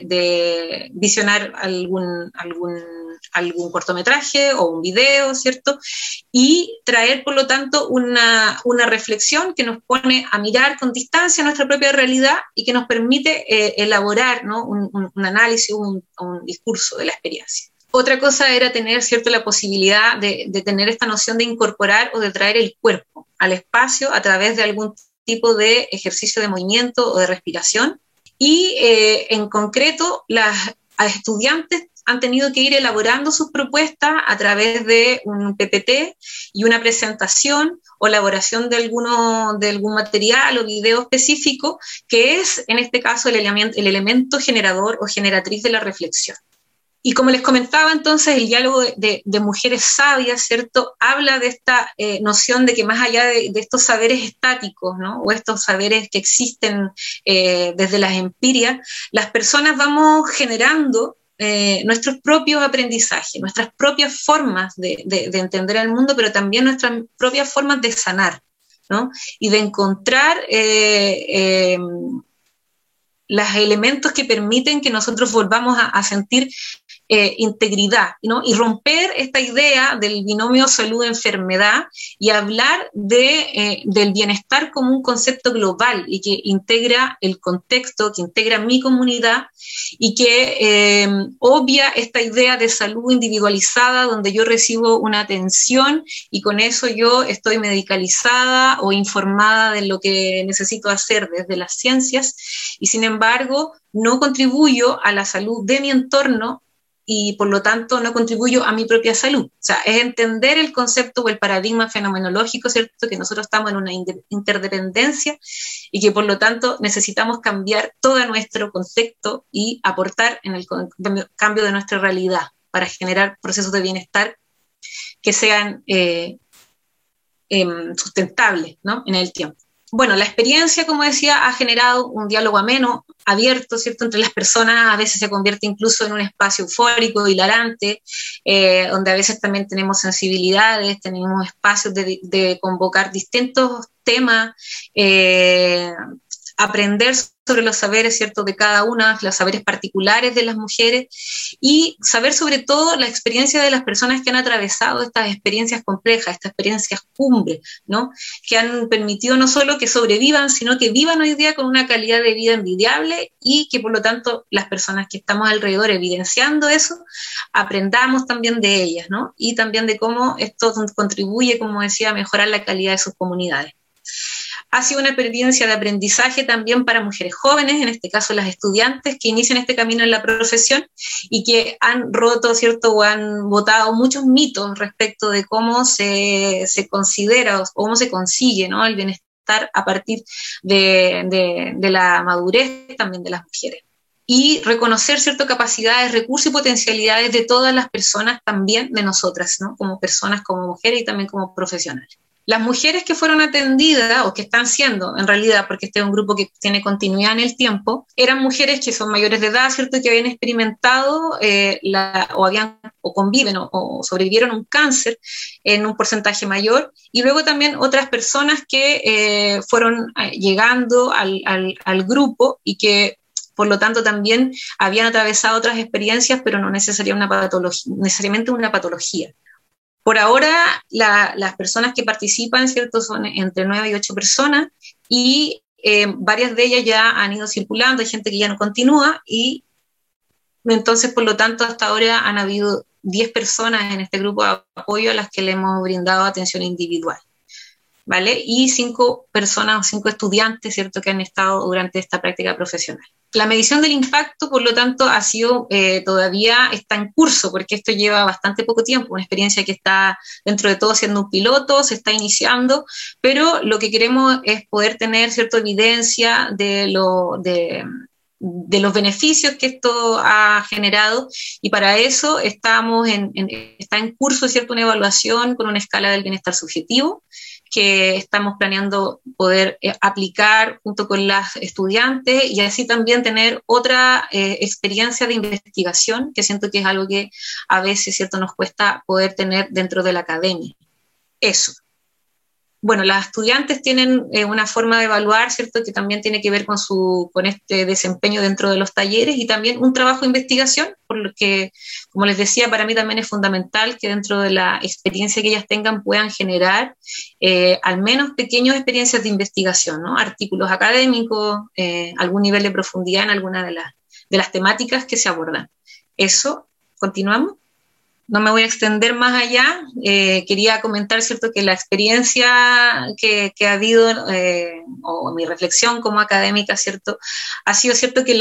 [SPEAKER 6] de visionar algún, algún algún cortometraje o un video, ¿cierto? Y traer, por lo tanto, una, reflexión que nos pone a mirar con distancia nuestra propia realidad y que nos permite eh, elaborar un, análisis, un, un discurso de la experiencia. Otra cosa era tener, ¿cierto?, la posibilidad de, tener esta noción de incorporar o de traer el cuerpo al espacio a través de algún tipo de ejercicio de movimiento o de respiración. Y eh, en concreto, las estudiantes han tenido que ir elaborando sus propuestas a través de un PPT y una presentación o elaboración de, alguno, de algún material o video específico, que es en este caso el elemento, el elemento generador o generatriz de la reflexión. Y como les comentaba entonces, el diálogo de, mujeres sabias, ¿cierto? Habla de esta eh, noción de que más allá de, estos saberes estáticos, ¿no? O estos saberes que existen eh, desde las empirias, las personas vamos generando eh, nuestros propios aprendizajes, nuestras propias formas de, entender el mundo, pero también nuestras propias formas de sanar, ¿no? Y de encontrar eh, eh, los elementos que permiten que nosotros volvamos a sentir eh, integridad, ¿no? Y romper esta idea del binomio salud-enfermedad y hablar de, eh, del bienestar como un concepto global y que integra el contexto, que integra mi comunidad y que eh, obvia esta idea de salud individualizada donde yo recibo una atención y con eso yo estoy medicalizada o informada de lo que necesito hacer desde las ciencias y sin embargo no contribuyo a la salud de mi entorno y por lo tanto no contribuyo a mi propia salud. O sea, es entender el concepto o el paradigma fenomenológico, ¿cierto? Que nosotros estamos en una interdependencia y que por lo tanto necesitamos cambiar todo nuestro concepto y aportar en el cambio de nuestra realidad para generar procesos de bienestar que sean eh, em, sustentables ¿no? en el tiempo bueno, la experiencia, como decía, ha generado un diálogo ameno, abierto, ¿cierto?, entre las personas, a veces se convierte incluso en un espacio eufórico, hilarante, eh, donde a veces también tenemos sensibilidades, tenemos espacios de, convocar distintos temas, eh, aprender sobre los saberes, ¿cierto?, de cada una, los saberes particulares de las mujeres y saber sobre todo la experiencia de las personas que han atravesado estas experiencias complejas, estas experiencias cumbre, ¿no?, que han permitido no solo que sobrevivan, sino que vivan hoy día con una calidad de vida envidiable y que por lo tanto las personas que estamos alrededor evidenciando eso, aprendamos también de ellas, ¿no? Y también de cómo esto contribuye, como decía, a mejorar la calidad de sus comunidades. Ha sido una experiencia de aprendizaje también para mujeres jóvenes, en este caso las estudiantes que inician este camino en la profesión y que han roto, ¿cierto?, o han votado muchos mitos respecto de cómo se, considera o cómo se consigue, el bienestar a partir de, la madurez también de las mujeres y reconocer ciertas capacidades, recursos y potencialidades de todas las personas, también de nosotras, ¿no? como personas, como mujeres y también como profesionales. Las mujeres que fueron atendidas o que están siendo, en realidad, porque este es un grupo que tiene continuidad en el tiempo, eran mujeres que son mayores de edad, ¿cierto? Que habían experimentado eh, o habían o conviven o, sobrevivieron un cáncer en un porcentaje mayor y luego también otras personas que eh, fueron eh, llegando al, grupo y que por lo tanto también habían atravesado otras experiencias, pero no necesariamente una patología. Por ahora, las personas que participan, ¿cierto? Son entre nueve y ocho personas y eh, varias de ellas ya han ido circulando, hay gente que ya no continúa y entonces, por lo tanto, hasta ahora han habido 10 personas en este grupo de apoyo a las que le hemos brindado atención individual. ¿Vale? Y cinco personas o cinco estudiantes, ¿cierto?, que han estado durante esta práctica profesional. La medición del impacto, por lo tanto, ha sido eh, todavía está en curso, porque esto lleva bastante poco tiempo, una experiencia que está dentro de todo siendo un piloto, se está iniciando, pero lo que queremos es poder tener cierta evidencia de, lo, de, los beneficios que esto ha generado y para eso estamos en, está en curso cierto una evaluación con una escala del bienestar subjetivo que estamos planeando poder eh, aplicar junto con las estudiantes y así también tener otra eh, experiencia de investigación, que siento que es algo que a veces cierto nos cuesta poder tener dentro de la academia. Eso bueno, las estudiantes tienen eh, una forma de evaluar, ¿cierto?, que también tiene que ver con, su, con este desempeño dentro de los talleres y también un trabajo de investigación, por lo que, como les decía, para mí también es fundamental que dentro de la experiencia que ellas tengan puedan generar eh, al menos pequeñas experiencias de investigación, ¿no? Artículos académicos, eh, algún nivel de profundidad en alguna de las, de las temáticas que se abordan. Eso, continuamos no me voy a extender más allá. Eh, quería comentar, ¿cierto?, que la experiencia que, ha habido, eh, o mi reflexión como académica, ¿cierto?, ha sido, ¿cierto?, que,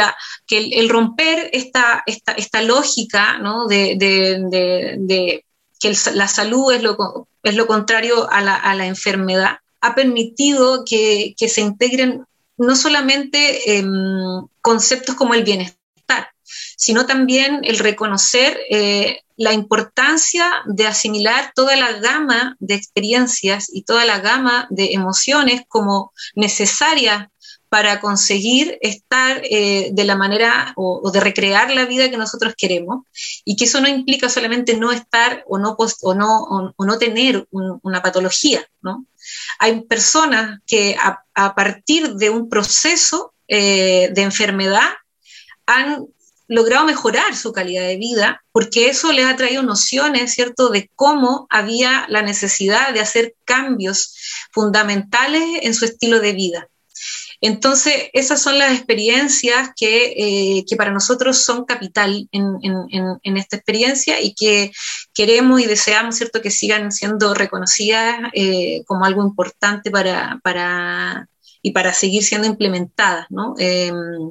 [SPEAKER 6] el, romper esta, esta, esta, lógica, ¿no?, de, que la salud es lo, es lo contrario a la, a la enfermedad, ha permitido que, que se integren no solamente em, conceptos como el bienestar, sino también el reconocer eh, la importancia de asimilar toda la gama de experiencias y toda la gama de emociones como necesarias para conseguir estar eh, de la manera o, de recrear la vida que nosotros queremos y que eso no implica solamente no estar o no, o no, o, no tener una patología. ¿no? Hay personas que a, partir de un proceso eh, de enfermedad han logrado mejorar su calidad de vida, porque eso les ha traído nociones, ¿cierto?, de cómo había la necesidad de hacer cambios fundamentales en su estilo de vida. Entonces, esas son las experiencias que, eh, que para nosotros son capital en, en, esta experiencia y que queremos y deseamos, ¿cierto?, que sigan siendo reconocidas eh, como algo importante para, para, y para seguir siendo implementadas, ¿no? Em,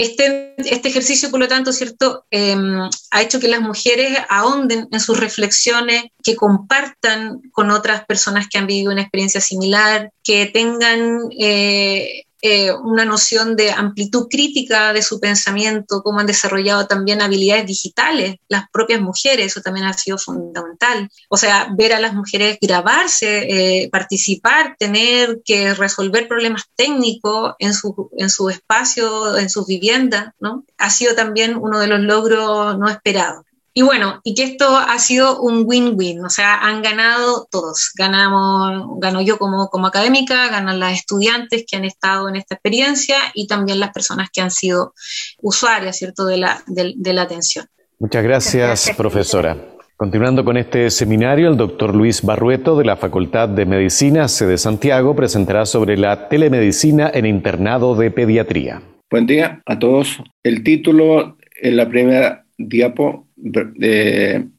[SPEAKER 6] Este, este ejercicio, por lo tanto, ¿cierto? Em, ha hecho que las mujeres ahonden en sus reflexiones, que compartan con otras personas que han vivido una experiencia similar, que tengan eh, eh, una noción de amplitud crítica de su pensamiento, cómo han desarrollado también habilidades digitales, las propias mujeres, eso también ha sido fundamental. O sea, ver a las mujeres grabarse, eh, participar, tener que resolver problemas técnicos en su, en su espacio, en sus viviendas, ¿no? Ha sido también uno de los logros no esperados. Y bueno, y que esto ha sido un win-win, o sea, han ganado todos. Ganamos, gano yo como, como académica, ganan las estudiantes que han estado en esta experiencia y también las personas que han sido usuarias, ¿cierto?, de la, de, la atención.
[SPEAKER 2] Muchas gracias, profesora. Continuando con este seminario, el doctor Luis Barrueto de la Facultad de Medicina, sede Santiago, presentará sobre la telemedicina en internado de pediatría.
[SPEAKER 7] Buen día a todos. El título en la primera diapo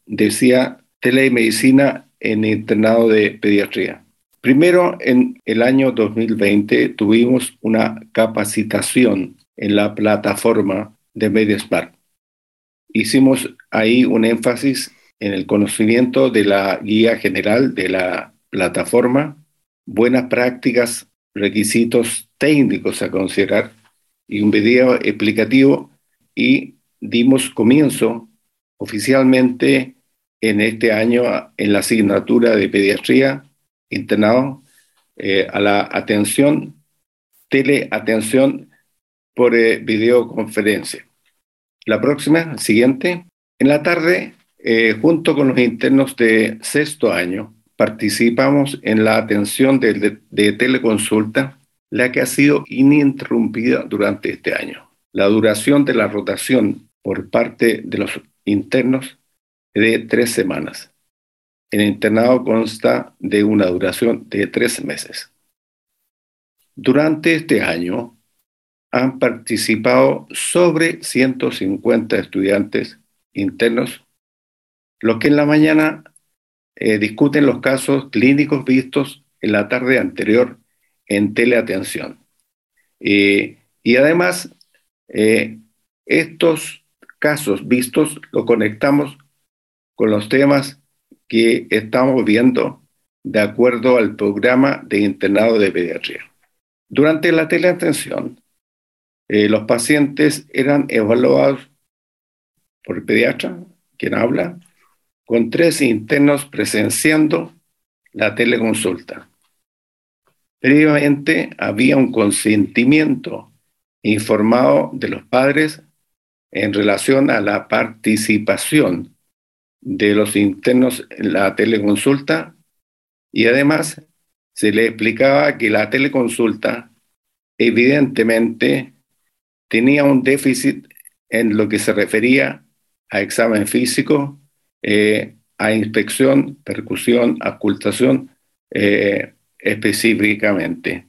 [SPEAKER 7] decía telemedicina en internado de pediatría. Primero, en el año 2020 tuvimos una capacitación en la plataforma de MediaSmart. Hicimos ahí un énfasis en el conocimiento de la guía general de la plataforma, buenas prácticas, requisitos técnicos a considerar y un video explicativo y dimos comienzo oficialmente en este año en la asignatura de pediatría internado eh, a la atención, teleatención por eh, videoconferencia. La próxima, siguiente, en la tarde, eh, junto con los internos de sexto año, participamos en la atención de, de teleconsulta, la que ha sido ininterrumpida durante este año. La duración de la rotación por parte de los internos de tres semanas. El internado consta de una duración de tres meses. Durante este año han participado sobre 150 estudiantes internos, los que en la mañana eh, discuten los casos clínicos vistos en la tarde anterior en teleatención. Eh, y además, eh, estos casos vistos lo conectamos con los temas que estamos viendo de acuerdo al programa de internado de pediatría. Durante la teleatención, eh, los pacientes eran evaluados por el pediatra, quien habla, con tres internos presenciando la teleconsulta. Previamente había un consentimiento informado de los padres en relación a la participación de los internos en la teleconsulta y además se le explicaba que la teleconsulta evidentemente tenía un déficit en lo que se refería a examen físico, eh, a inspección, percusión, ocultación eh, específicamente.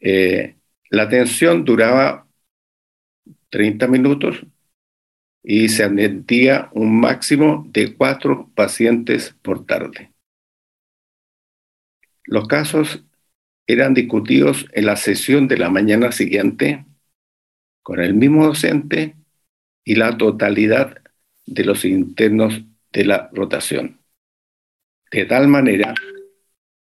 [SPEAKER 7] Eh, la atención duraba 30 minutos y se admitía un máximo de cuatro pacientes por tarde. Los casos eran discutidos en la sesión de la mañana siguiente con el mismo docente y la totalidad de los internos de la rotación. De tal manera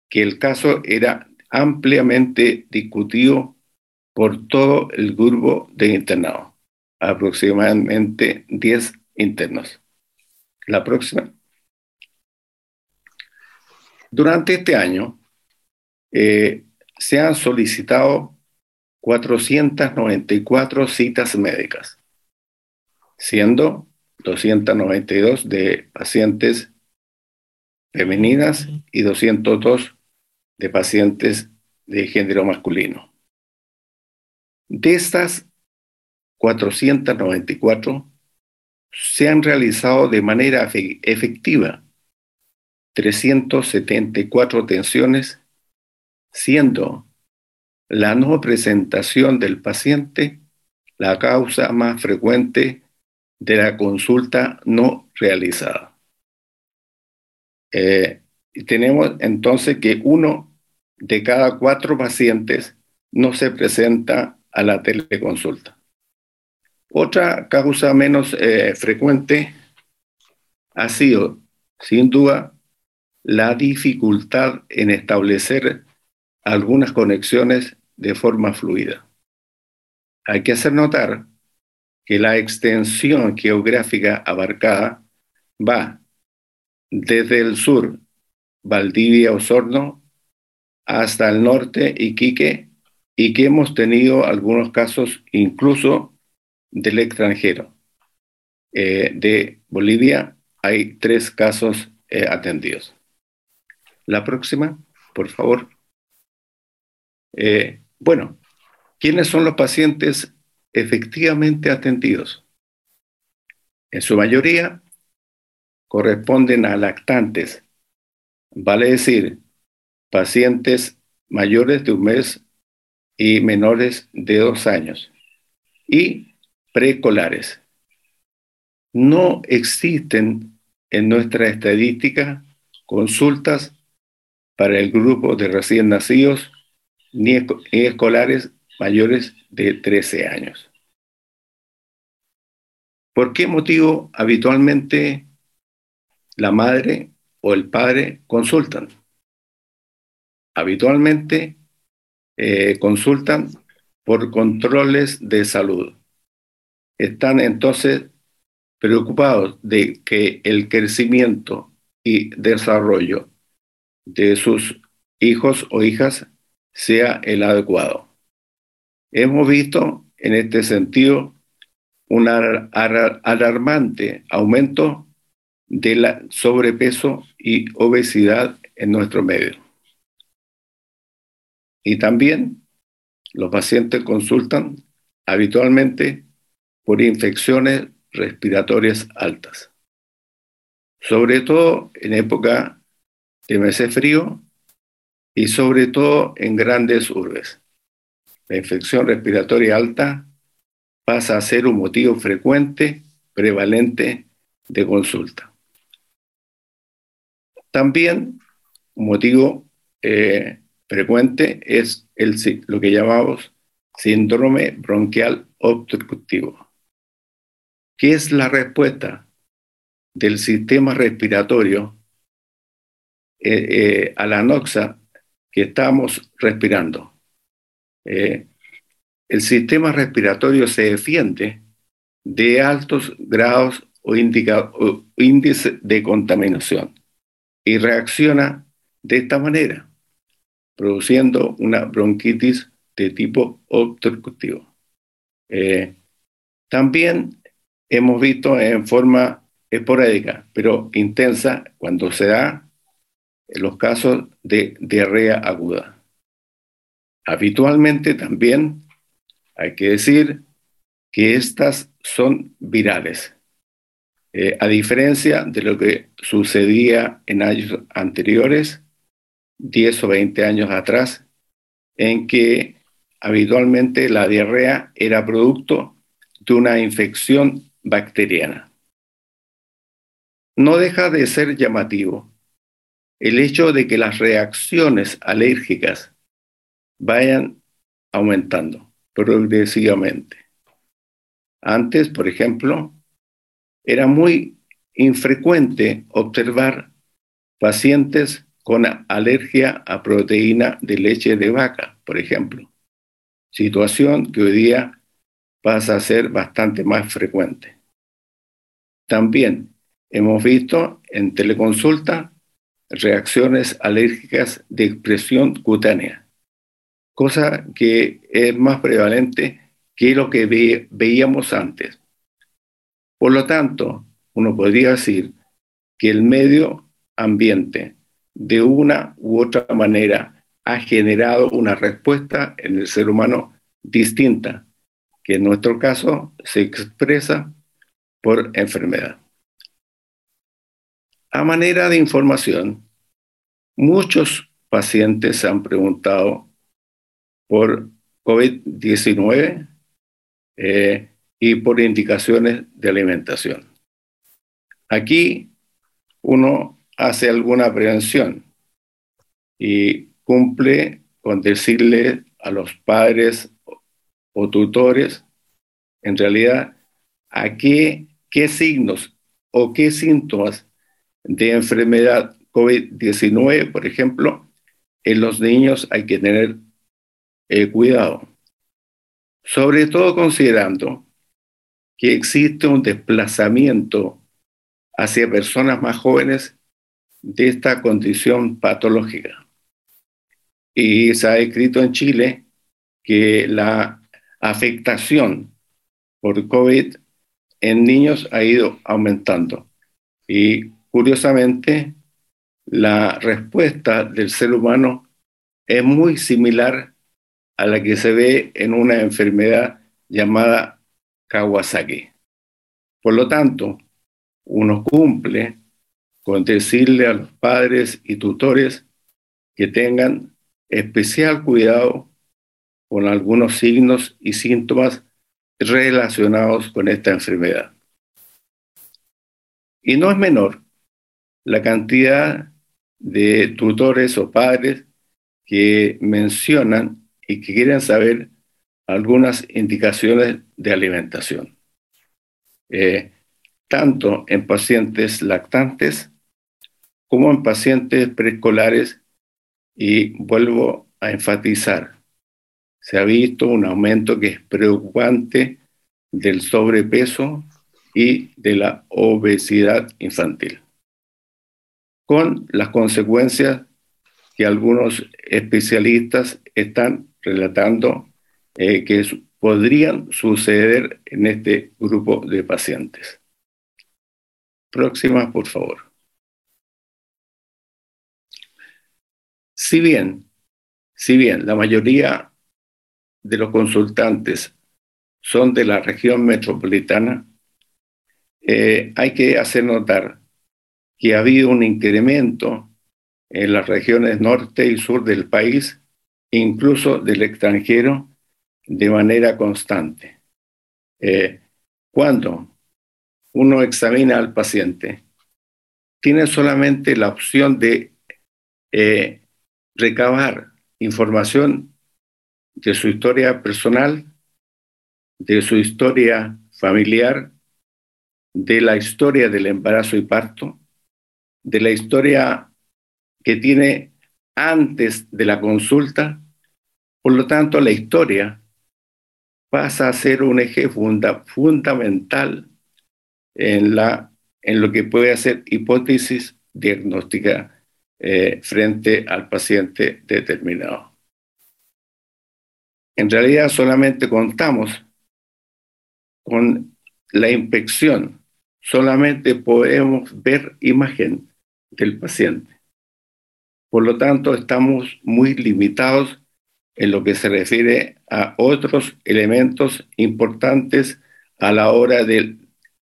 [SPEAKER 7] que el caso era ampliamente discutido por todo el grupo de internados aproximadamente 10 internos. La próxima. Durante este año eh, se han solicitado 494 citas médicas, siendo 292 de pacientes femeninas y 202 de pacientes de género masculino. De estas 494 se han realizado de manera efectiva 374 tensiones, siendo la no presentación del paciente la causa más frecuente de la consulta no realizada. Eh, tenemos entonces que uno de cada cuatro pacientes no se presenta a la teleconsulta. Otra causa menos eh, frecuente ha sido, sin duda, la dificultad en establecer algunas conexiones de forma fluida. Hay que hacer notar que la extensión geográfica abarcada va desde el sur, Valdivia, Osorno, hasta el norte, Iquique, y que hemos tenido algunos casos incluso del extranjero. Eh, de Bolivia hay tres casos eh, atendidos. La próxima, por favor. Eh, bueno, ¿quiénes son los pacientes efectivamente atendidos? En su mayoría corresponden a lactantes, vale decir, pacientes mayores de un mes y menores de dos años, y preescolares. No existen en nuestra estadística consultas para el grupo de recién nacidos ni, escolares mayores de 13 años. ¿Por qué motivo habitualmente la madre o el padre consultan? Habitualmente eh, consultan por controles de salud. Están entonces preocupados de que el crecimiento y desarrollo de sus hijos o hijas sea el adecuado. Hemos visto en este sentido un alarmante aumento del sobrepeso y obesidad en nuestro medio. Y también los pacientes consultan habitualmente por infecciones respiratorias altas, sobre todo en época de meses frío y sobre todo en grandes urbes. La infección respiratoria alta pasa a ser un motivo frecuente, prevalente de consulta. También un motivo eh, frecuente es el, lo que llamamos síndrome bronquial obstructivo. ¿Qué es la respuesta del sistema respiratorio eh, eh, a la noxa que estamos respirando? Eh, el sistema respiratorio se defiende de altos grados o, índice de contaminación y reacciona de esta manera produciendo una bronquitis de tipo obstructivo. También hemos visto en forma esporádica, pero intensa, cuando se da los casos de diarrea aguda. Habitualmente también hay que decir que estas son virales, eh, a diferencia de lo que sucedía en años anteriores, 10 o 20 años atrás, en que habitualmente la diarrea era producto de una infección bacteriana. No deja de ser llamativo el hecho de que las reacciones alérgicas vayan aumentando progresivamente. Antes, por ejemplo, era muy infrecuente observar pacientes con alergia a proteína de leche de vaca, por ejemplo. Situación que hoy día pasa a ser bastante más frecuente. También hemos visto en teleconsulta reacciones alérgicas de expresión cutánea, cosa que es más prevalente que lo que veíamos antes. Por lo tanto, uno podría decir que el medio ambiente de una u otra manera ha generado una respuesta en el ser humano distinta, que en nuestro caso se expresa por enfermedad. A manera de información, muchos pacientes se han preguntado por COVID-19 eh, y por indicaciones de alimentación. Aquí uno hace alguna prevención y cumple con decirle a los padres o tutores, en realidad, a qué, qué signos o qué síntomas de enfermedad COVID-19, por ejemplo, en los niños hay que tener eh, cuidado. Sobre todo considerando que existe un desplazamiento hacia personas más jóvenes de esta condición patológica. Y se ha escrito en Chile que la afectación por COVID en niños ha ido aumentando. Y curiosamente, la respuesta del ser humano es muy similar a la que se ve en una enfermedad llamada Kawasaki. Por lo tanto, uno cumple con decirle a los padres y tutores que tengan especial cuidado con algunos signos y síntomas relacionados con esta enfermedad. Y no es menor la cantidad de tutores o padres que mencionan y que quieren saber algunas indicaciones de alimentación, eh, tanto en pacientes lactantes como en pacientes preescolares y vuelvo a enfatizar, se ha visto un aumento que es preocupante del sobrepeso y de la obesidad infantil con las consecuencias que algunos especialistas están relatando eh, que podrían suceder en este grupo de pacientes. Próxima, por favor. Si bien, si bien la mayoría de los consultantes son de la región metropolitana, eh, hay que hacer notar que ha habido un incremento en las regiones norte y sur del país, incluso del extranjero, de manera constante. Eh, cuando uno examina al paciente, tiene solamente la opción de eh, recabar información de su historia personal, de su historia familiar, de la historia del embarazo y parto, de la historia que tiene antes de la consulta, por lo tanto la historia pasa a ser un eje fundamental en, la, en lo que puede hacer hipótesis diagnóstica eh, frente al paciente determinado. En realidad solamente contamos con la inspección, solamente podemos ver imagen del paciente. Por lo tanto, estamos muy limitados en lo que se refiere a otros elementos importantes a la hora de,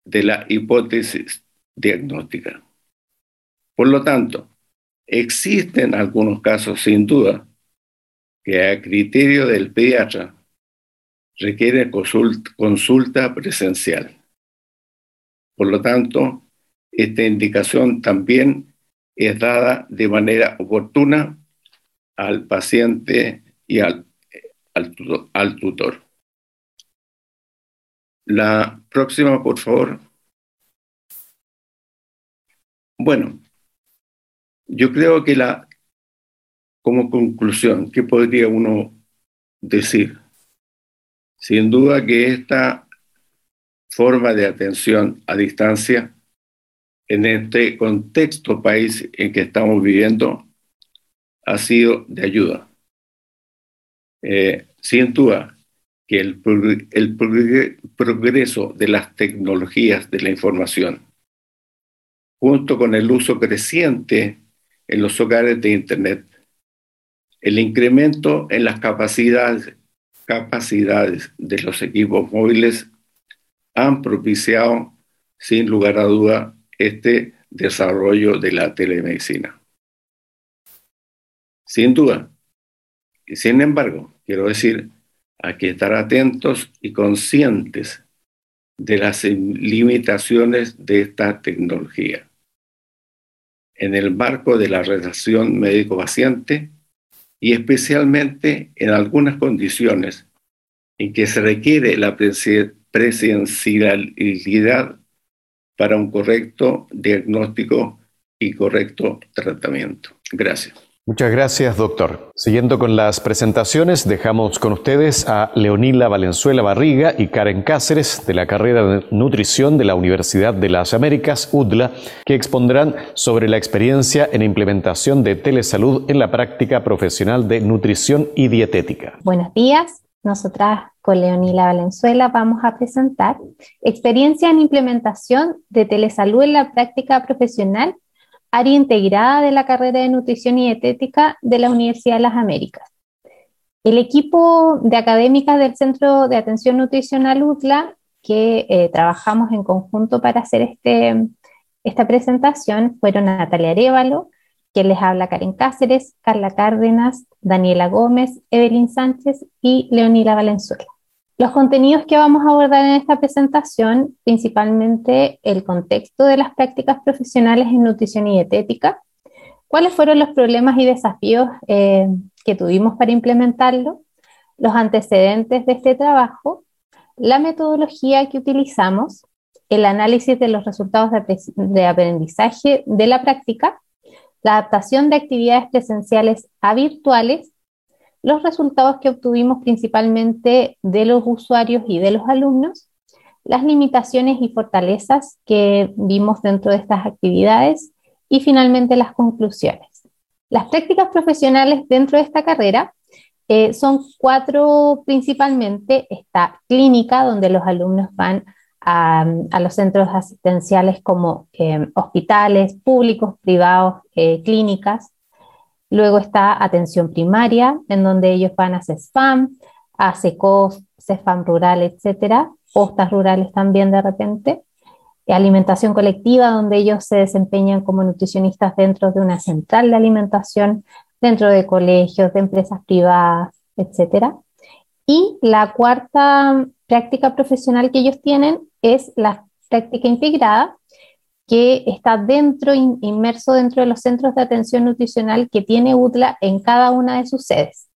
[SPEAKER 7] de la hipótesis diagnóstica. Por lo tanto, existen algunos casos, sin duda, que a criterio del pediatra requieren consulta presencial. Por lo tanto, esta indicación también es dada de manera oportuna al paciente y al, al, tutor. La próxima, por favor. Bueno, yo creo que la, como conclusión, ¿qué podría uno decir? Sin duda que esta forma de atención a distancia en este contexto país en que estamos viviendo ha sido de ayuda. Eh, sin duda que el, el progreso de las tecnologías de la información, junto con el uso creciente en los hogares de Internet, el incremento en las capacidades, de los equipos móviles han propiciado, sin lugar a duda, este desarrollo de la telemedicina. Sin duda. Y sin embargo, quiero decir, hay que estar atentos y conscientes de las limitaciones de esta tecnología. En el marco de la relación médico-paciente y especialmente en algunas condiciones en que se requiere la presencialidad para un correcto diagnóstico y correcto tratamiento. Gracias.
[SPEAKER 2] Muchas gracias, doctor. Siguiendo con las presentaciones, dejamos con ustedes a Leonila Valenzuela Barriga y Karen Cáceres de la carrera de nutrición de la Universidad de las Américas, UDLA, que expondrán sobre la experiencia en implementación de telesalud en la práctica profesional de nutrición y dietética.
[SPEAKER 8] Buenos días. Nosotras con Leonila Valenzuela vamos a presentar experiencia en implementación de telesalud en la práctica profesional área integrada de la carrera de nutrición y dietética de la Universidad de las Américas. El equipo de académicas del Centro de Atención Nutricional UTLA, que eh, trabajamos en conjunto para hacer este, esta presentación, fueron Natalia Arevalo, quien les habla Karen Cáceres, Carla Cárdenas, Daniela Gómez, Evelyn Sánchez y Leonila Valenzuela. Los contenidos que vamos a abordar en esta presentación, principalmente el contexto de las prácticas profesionales en nutrición y dietética, cuáles fueron los problemas y desafíos eh, que tuvimos para implementarlo, los antecedentes de este trabajo, la metodología que utilizamos, el análisis de los resultados de, de aprendizaje de la práctica, la adaptación de actividades presenciales a virtuales los resultados que obtuvimos principalmente de los usuarios y de los alumnos, las limitaciones y fortalezas que vimos dentro de estas actividades y finalmente las conclusiones. Las prácticas profesionales dentro de esta carrera eh, son cuatro principalmente. Esta clínica, donde los alumnos van a, los centros asistenciales como eh, hospitales públicos, privados, eh, clínicas. Luego está atención primaria, en donde ellos van a CESFAM, a SECOS, CESFAM rural, etcétera, postas rurales también de repente. Alimentación colectiva, donde ellos se desempeñan como nutricionistas dentro de una central de alimentación, dentro de colegios, de empresas privadas, etcétera. Y la cuarta práctica profesional que ellos tienen es la práctica integrada, que está dentro, inmerso dentro de los centros de atención nutricional que tiene UTLA en cada una de sus sedes.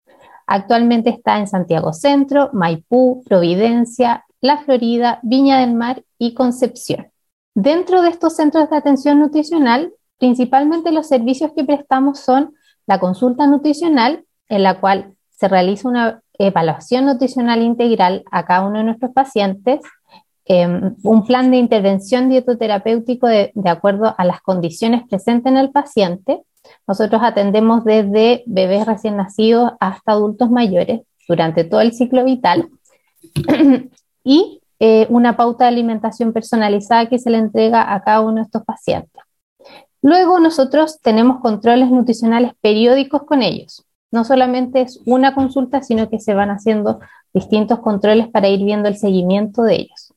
[SPEAKER 8] Actualmente está en Santiago Centro, Maipú, Providencia, La Florida, Viña del Mar y Concepción. Dentro de estos centros de atención nutricional, principalmente los servicios que prestamos son la consulta nutricional, en la cual se realiza una evaluación nutricional integral a cada uno de nuestros pacientes, Em, un plan de intervención dietoterapéutico de, de, acuerdo a las condiciones presentes en el paciente. Nosotros atendemos desde bebés recién nacidos hasta adultos mayores durante todo el ciclo vital y eh, una pauta de alimentación personalizada que se le entrega a cada uno de estos pacientes. Luego nosotros tenemos controles nutricionales periódicos con ellos. No solamente es una consulta, sino que se van haciendo distintos controles para ir viendo el seguimiento de ellos.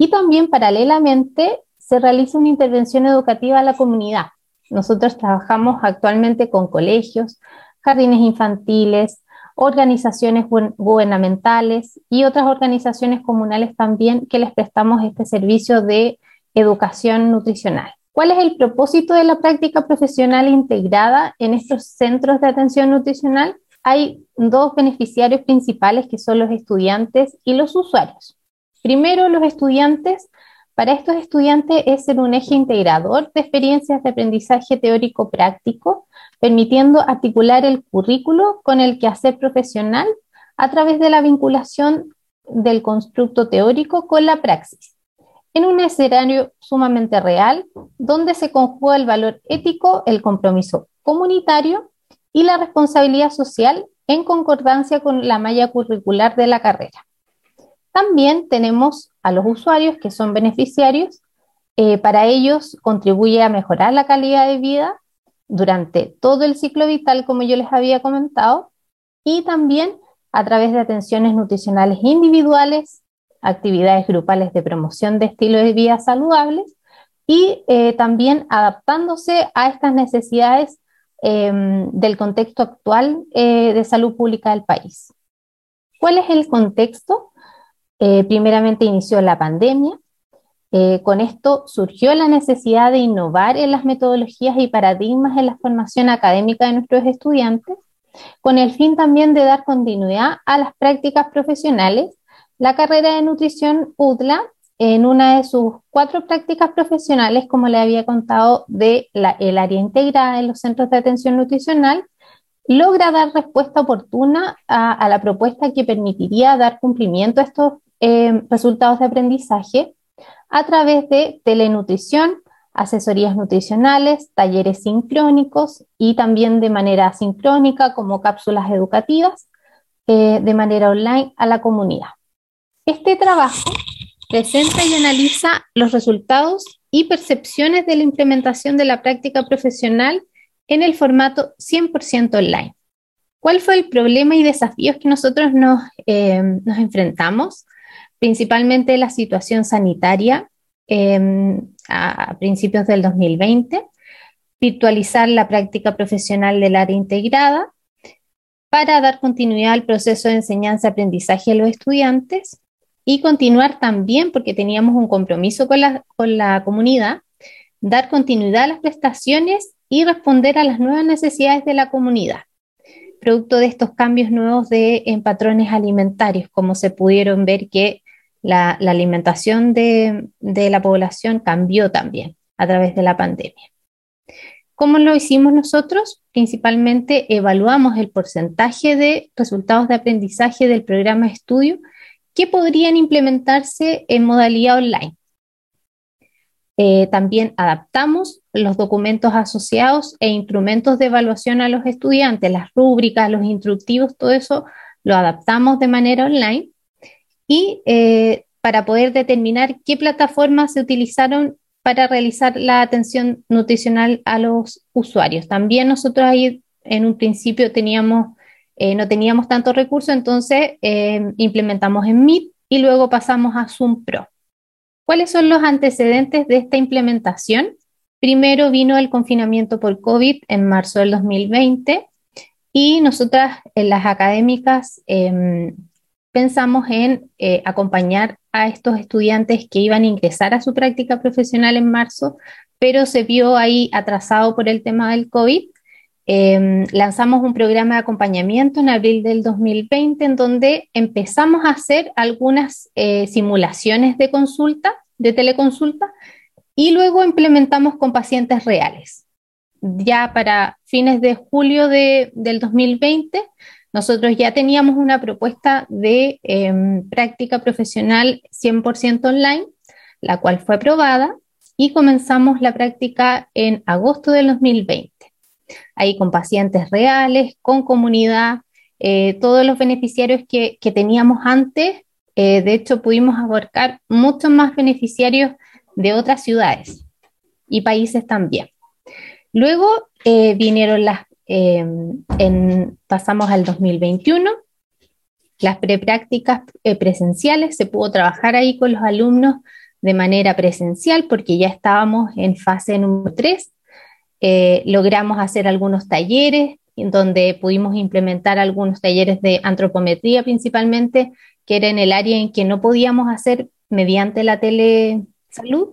[SPEAKER 8] Y también paralelamente se realiza una intervención educativa a la comunidad. Nosotros trabajamos actualmente con colegios, jardines infantiles, organizaciones gubernamentales y otras organizaciones comunales también que les prestamos este servicio de educación nutricional. ¿Cuál es el propósito de la práctica profesional integrada en estos centros de atención nutricional? Hay dos beneficiarios principales que son los estudiantes y los usuarios. Primero, los estudiantes, para estos estudiantes es ser un eje integrador de experiencias de aprendizaje teórico práctico, permitiendo articular el currículo con el quehacer profesional a través de la vinculación del constructo teórico con la praxis, en un escenario sumamente real, donde se conjuga el valor ético, el compromiso comunitario y la responsabilidad social en concordancia con la malla curricular de la carrera. También tenemos a los usuarios que son beneficiarios. Eh, para ellos contribuye a mejorar la calidad de vida durante todo el ciclo vital, como yo les había comentado, y también a través de atenciones nutricionales individuales, actividades grupales de promoción de estilos de vida saludables y eh, también adaptándose a estas necesidades em, del contexto actual eh, de salud pública del país. ¿Cuál es el contexto? Eh, primeramente inició la pandemia. Eh, con esto surgió la necesidad de innovar en las metodologías y paradigmas en la formación académica de nuestros estudiantes, con el fin también de dar continuidad a las prácticas profesionales la carrera de nutrición UDLA en una de sus cuatro prácticas profesionales, como le había contado, de el área integrada en los centros de atención nutricional, logra dar respuesta oportuna a, la propuesta que permitiría dar cumplimiento a estos eh, resultados de aprendizaje a través de telenutrición, asesorías nutricionales, talleres sincrónicos y también de manera asincrónica como cápsulas educativas eh, de manera online a la comunidad. Este trabajo presenta y analiza los resultados y percepciones de la implementación de la práctica profesional en el formato 100% online. ¿Cuál fue el problema y desafíos que nosotros nos, eh, nos enfrentamos? Principalmente la situación sanitaria em, a, principios del 2020, virtualizar la práctica profesional del área integrada para dar continuidad al proceso de enseñanza-aprendizaje a los estudiantes y continuar también, porque teníamos un compromiso con la, con la comunidad, dar continuidad a las prestaciones y responder a las nuevas necesidades de la comunidad, producto de estos cambios nuevos de, en patrones alimentarios, como se pudieron ver que la, alimentación de, la población cambió también a través de la pandemia. ¿Cómo lo hicimos nosotros? Principalmente evaluamos el porcentaje de resultados de aprendizaje del programa de estudio que podrían implementarse en modalidad online. Eh, también adaptamos los documentos asociados e instrumentos de evaluación a los estudiantes, las rúbricas, los instructivos, todo eso lo adaptamos de manera online y eh, para poder determinar qué plataformas se utilizaron para realizar la atención nutricional a los usuarios. También nosotros ahí en un principio teníamos, eh, no teníamos tantos recursos, entonces implementamos en Meet y luego pasamos a Zoom Pro. ¿Cuáles son los antecedentes de esta implementación? Primero vino el confinamiento por COVID en marzo del 2020 y nosotras en las académicas em, pensamos en eh, acompañar a estos estudiantes que iban a ingresar a su práctica profesional en marzo, pero se vio ahí atrasado por el tema del COVID. Em, lanzamos un programa de acompañamiento en abril del 2020 en donde empezamos a hacer algunas eh, simulaciones de consulta de teleconsulta y luego implementamos con pacientes reales. Ya para fines de julio de, del 2020, nosotros ya teníamos una propuesta de em, práctica profesional 100% online, la cual fue aprobada y comenzamos la práctica en agosto del 2020. Ahí con pacientes reales, con comunidad, eh, todos los beneficiarios que, que teníamos antes eh, de hecho, pudimos abarcar muchos más beneficiarios de otras ciudades y países también. Luego eh, vinieron las, eh, pasamos al 2021, las preprácticas presenciales, se pudo trabajar ahí con los alumnos de manera presencial porque ya estábamos en fase número 3. logramos hacer algunos talleres en donde pudimos implementar algunos talleres de antropometría principalmente que era en el área en que no podíamos hacer mediante la telesalud.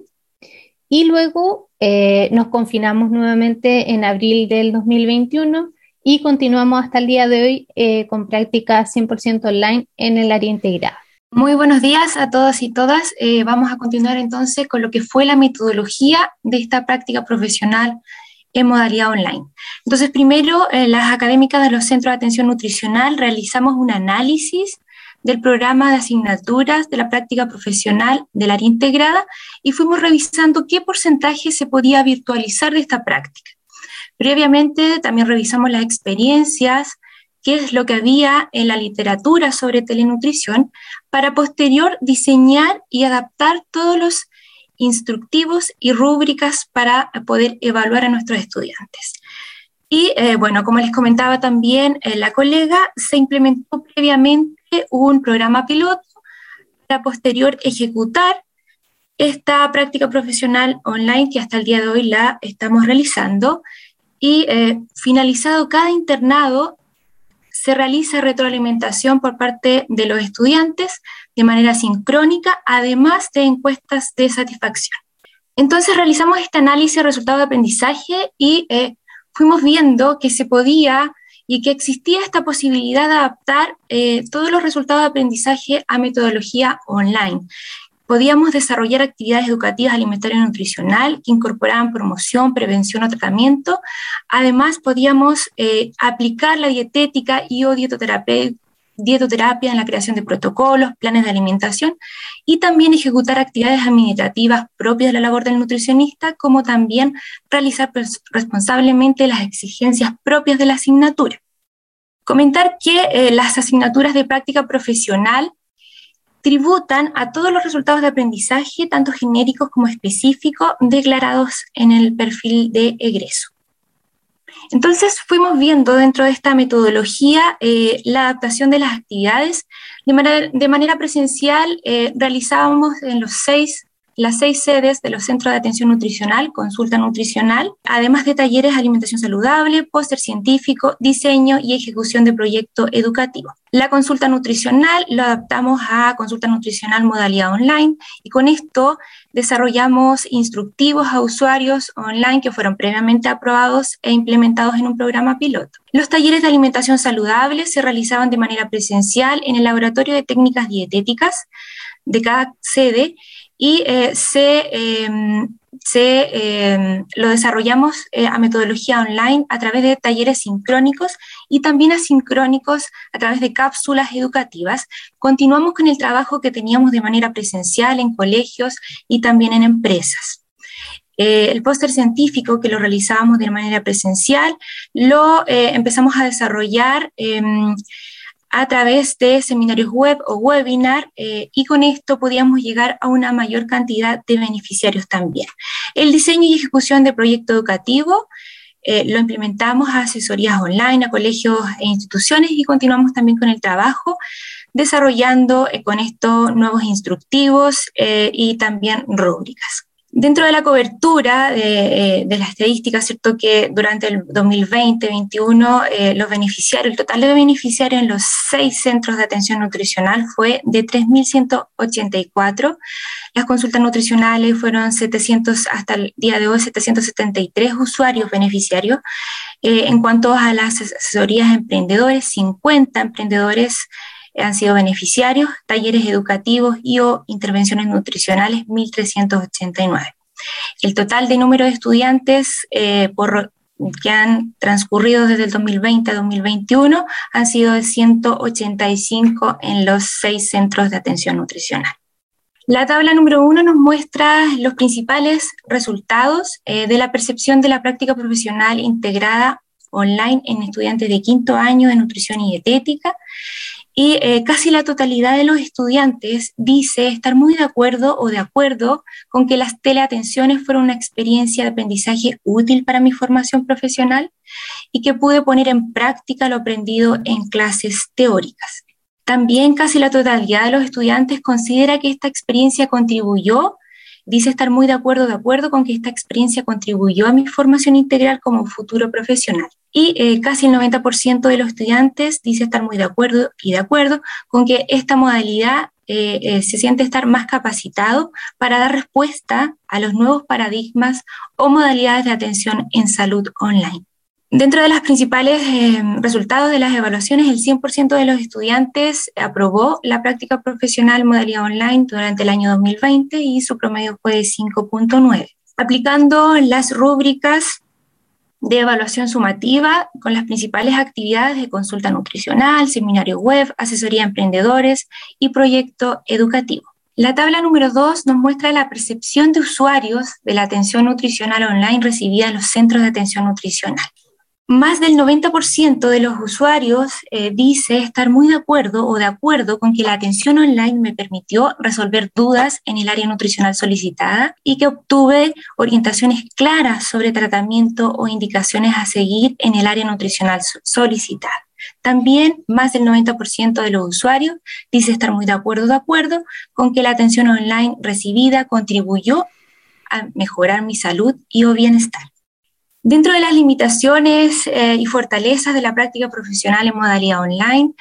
[SPEAKER 8] Y luego eh, nos confinamos nuevamente en abril del 2021 y continuamos hasta el día de hoy eh, con prácticas 100% online en el área integrada.
[SPEAKER 9] Muy buenos días a todas y todas. Eh, vamos a continuar entonces con lo que fue la metodología de esta práctica profesional en modalidad online. Entonces, primero, las académicas de los centros de atención nutricional realizamos un análisis del programa de asignaturas de la práctica profesional del área integrada y fuimos revisando qué porcentaje se podía virtualizar de esta práctica. Previamente también revisamos las experiencias, qué es lo que había en la literatura sobre telenutrición, para posterior diseñar y adaptar todos los instructivos y rúbricas para poder evaluar a nuestros estudiantes. Y eh, bueno, como les comentaba también eh, la colega, se implementó previamente un programa piloto para posterior ejecutar esta práctica profesional online que hasta el día de hoy la estamos realizando y eh, finalizado cada internado se realiza retroalimentación por parte de los estudiantes de manera sincrónica, además de encuestas de satisfacción. Entonces realizamos este análisis de resultados de aprendizaje y fuimos viendo que se podía y que existía esta posibilidad de adaptar eh, todos los resultados de aprendizaje a metodología online. Podíamos desarrollar actividades educativas alimentaria y nutricional que incorporaban promoción, prevención o tratamiento. Además, podíamos eh, aplicar la dietética y o dietoterapia dietoterapia, en la creación de protocolos, planes de alimentación y también ejecutar actividades administrativas propias de la labor del nutricionista, como también realizar responsablemente las exigencias propias de la asignatura. Comentar que eh, las asignaturas de práctica profesional tributan a todos los resultados de aprendizaje, tanto genéricos como específicos, declarados en el perfil de egreso. Entonces fuimos viendo dentro de esta metodología eh, la adaptación de las actividades. De manera, presencial eh, realizábamos en los seis las seis sedes de los centros de atención nutricional, consulta nutricional, además de talleres de alimentación saludable, póster científico, diseño y ejecución de proyecto educativo. La consulta nutricional lo adaptamos a consulta nutricional modalidad online y con esto desarrollamos instructivos a usuarios online que fueron previamente aprobados e implementados en un programa piloto. Los talleres de alimentación saludable se realizaban de manera presencial en el laboratorio de técnicas dietéticas de cada sede y eh, se, em, em, lo desarrollamos eh, a metodología online a través de talleres sincrónicos y también asincrónicos a través de cápsulas educativas. Continuamos con el trabajo que teníamos de manera presencial en colegios y también en empresas. Eh, el póster científico que lo realizábamos de manera presencial lo empezamos a desarrollar em, a través de seminarios web o webinar eh, y con esto podíamos llegar a una mayor cantidad de beneficiarios también. El diseño y ejecución de proyecto educativo eh, lo implementamos a asesorías online, a colegios e instituciones y continuamos también con el trabajo desarrollando eh, con esto nuevos instructivos y también rúbricas. Dentro de la cobertura de, eh, la estadística, cierto que durante el 2020-2021 eh, los beneficiarios, el total de beneficiarios en los seis centros de atención nutricional fue de 3.184. Las consultas nutricionales fueron 700, hasta el día de hoy, 773 usuarios beneficiarios. Eh, en cuanto a las asesorías emprendedores, 50 emprendedores han sido beneficiarios, talleres educativos y o intervenciones nutricionales 1.389. El total de número de estudiantes eh, por, que han transcurrido desde el 2020 a 2021 han sido de 185 en los seis centros de atención nutricional. La tabla número uno nos muestra los principales resultados eh, de la percepción de la práctica profesional integrada online en estudiantes de quinto año de nutrición y dietética y eh, casi la totalidad de los estudiantes dice estar muy de acuerdo o de acuerdo con que las teleatenciones fueron una experiencia de aprendizaje útil para mi formación profesional y que pude poner en práctica lo aprendido en clases teóricas. También casi la totalidad de los estudiantes considera que esta experiencia contribuyó dice estar muy de acuerdo, de acuerdo con que esta experiencia contribuyó a mi formación integral como futuro profesional. Y eh, casi el 90% de los estudiantes dice estar muy de acuerdo y de acuerdo con que esta modalidad eh, eh, se siente estar más capacitado para dar respuesta a los nuevos paradigmas o modalidades de atención en salud online. Dentro de los principales resultados de las evaluaciones, el 100% de los estudiantes aprobó la práctica profesional modalidad online durante el año 2020 y su promedio fue de 5.9. Aplicando las rúbricas de evaluación sumativa con las principales actividades de consulta nutricional, seminario web, asesoría a emprendedores y proyecto educativo. La tabla número 2 nos muestra la percepción de usuarios de la atención nutricional online recibida en los centros de atención nutricional más del 90% de los usuarios eh, dice estar muy de acuerdo o de acuerdo con que la atención online me permitió resolver dudas en el área nutricional solicitada y que obtuve orientaciones claras sobre tratamiento o indicaciones a seguir en el área nutricional solicitada. También más del 90% de los usuarios dice estar muy de acuerdo de acuerdo con que la atención online recibida contribuyó a mejorar mi salud y o bienestar. Dentro de las limitaciones eh, y fortalezas de la práctica profesional en modalidad online,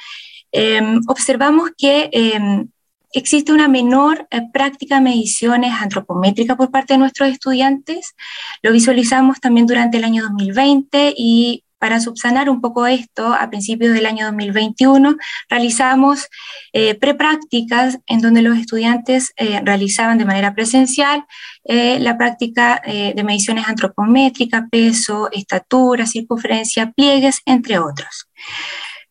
[SPEAKER 9] em, observamos que em, existe una menor eh, práctica de mediciones antropométricas por parte de nuestros estudiantes. Lo visualizamos también durante el año 2020 y para subsanar un poco esto, a principios del año 2021 realizamos eh, preprácticas en donde los estudiantes eh, realizaban de manera presencial eh, la práctica de mediciones antropométricas, peso, estatura, circunferencia, pliegues, entre otros.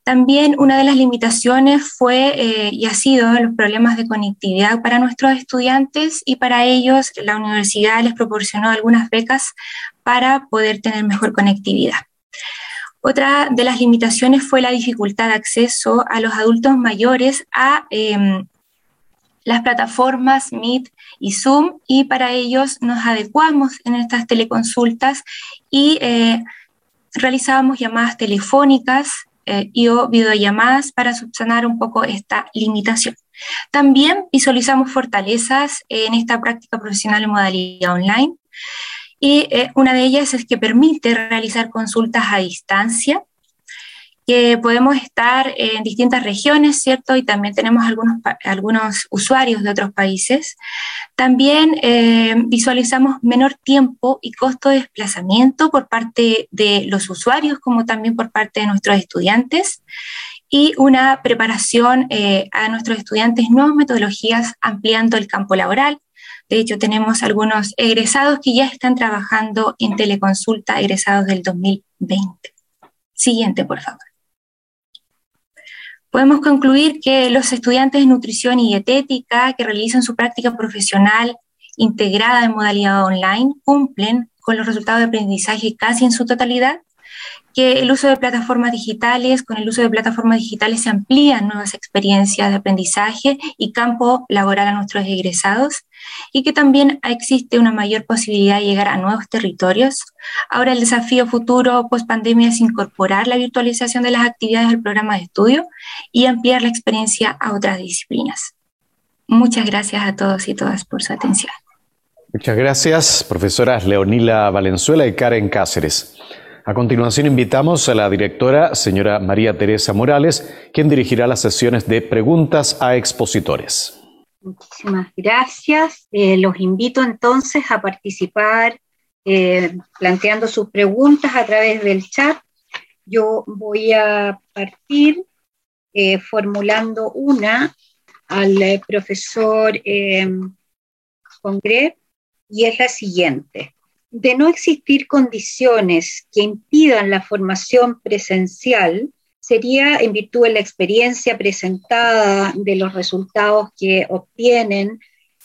[SPEAKER 9] También una de las limitaciones fue y ha sido los problemas de conectividad para nuestros estudiantes y para ellos la universidad les proporcionó algunas becas para poder tener mejor conectividad. Otra de las limitaciones fue la dificultad de acceso a los adultos mayores a em, las plataformas Meet y Zoom y para ellos nos adecuamos en estas teleconsultas y eh, realizábamos llamadas telefónicas eh, y o videollamadas para subsanar un poco esta limitación. También visualizamos fortalezas en esta práctica profesional en modalidad online y eh, una de ellas es que permite realizar consultas a distancia, que podemos estar en distintas regiones, ¿cierto? Y también tenemos algunos, usuarios de otros países. También eh, visualizamos menor tiempo y costo de desplazamiento por parte de los usuarios, como también por parte de nuestros estudiantes y una preparación eh, a nuestros estudiantes nuevas metodologías ampliando el campo laboral, de hecho, tenemos algunos egresados que ya están trabajando en teleconsulta, egresados del 2020. Siguiente, por favor. Podemos concluir que los estudiantes de nutrición y dietética que realizan su práctica profesional integrada en modalidad online cumplen con los resultados de aprendizaje casi en su totalidad que el uso de plataformas digitales, con el uso de plataformas digitales se amplían nuevas experiencias de aprendizaje y campo laboral a nuestros egresados y que también existe una mayor posibilidad de llegar a nuevos territorios. Ahora el desafío futuro post pandemia es incorporar la virtualización de las actividades del programa de estudio y ampliar la experiencia a otras disciplinas. Muchas gracias a todos y todas por su atención.
[SPEAKER 2] Muchas gracias, profesoras Leonila Valenzuela y Karen Cáceres. A continuación invitamos a la directora, señora María Teresa Morales, quien dirigirá las sesiones de preguntas a expositores.
[SPEAKER 10] Muchísimas gracias. Eh, los invito entonces a participar eh, planteando sus preguntas a través del chat. Yo voy a partir eh, formulando una al profesor Congre y es la siguiente de no existir condiciones que impidan la formación presencial, sería en virtud de la experiencia presentada, de los resultados que obtienen,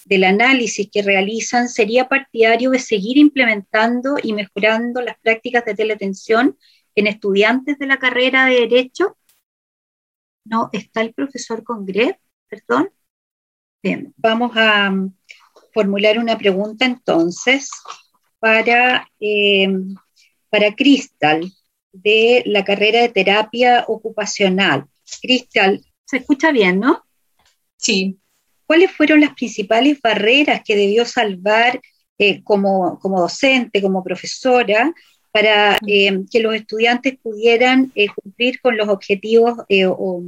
[SPEAKER 10] del análisis que realizan, sería partidario de seguir implementando y mejorando las prácticas de teleatención en estudiantes de la carrera de Derecho. No, está el profesor Congre, perdón. Bien, vamos a formular una pregunta entonces para, eh, para Cristal de la carrera de terapia ocupacional. Cristal, ¿se escucha bien, no?
[SPEAKER 6] Sí.
[SPEAKER 10] ¿Cuáles fueron las principales barreras que debió salvar eh, como, docente, como profesora, para eh, que los estudiantes pudieran cumplir con los objetivos o,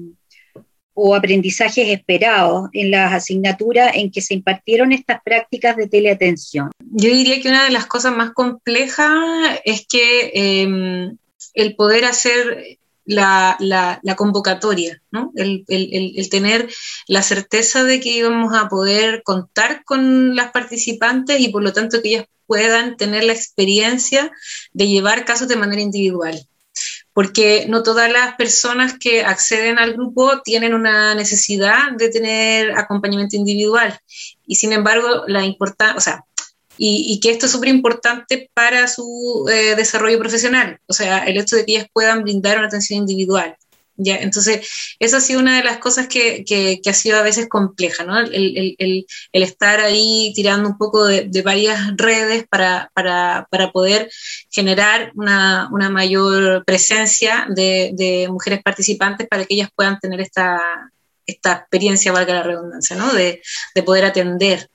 [SPEAKER 10] o aprendizajes esperados en las asignaturas en que se impartieron estas prácticas de teleatención?
[SPEAKER 6] Yo diría que una de las cosas más complejas es que em, el poder hacer la, convocatoria, el, el, tener la certeza de que íbamos a poder contar con las participantes y por lo tanto que ellas puedan tener la experiencia de llevar casos de manera individual porque no todas las personas que acceden al grupo tienen una necesidad de tener acompañamiento individual. Y sin embargo, la importancia, o sea, y, que esto es súper importante para su eh, desarrollo profesional, o sea, el hecho de que puedan brindar una atención individual. ¿Ya? Entonces, esa ha sido una de las cosas que, que, ha sido a veces compleja, ¿no? El, estar ahí tirando un poco de, varias redes para, para, para, poder generar una, una mayor presencia de, de, mujeres participantes para que ellas puedan tener esta, esta experiencia, valga la redundancia, ¿no? De poder atender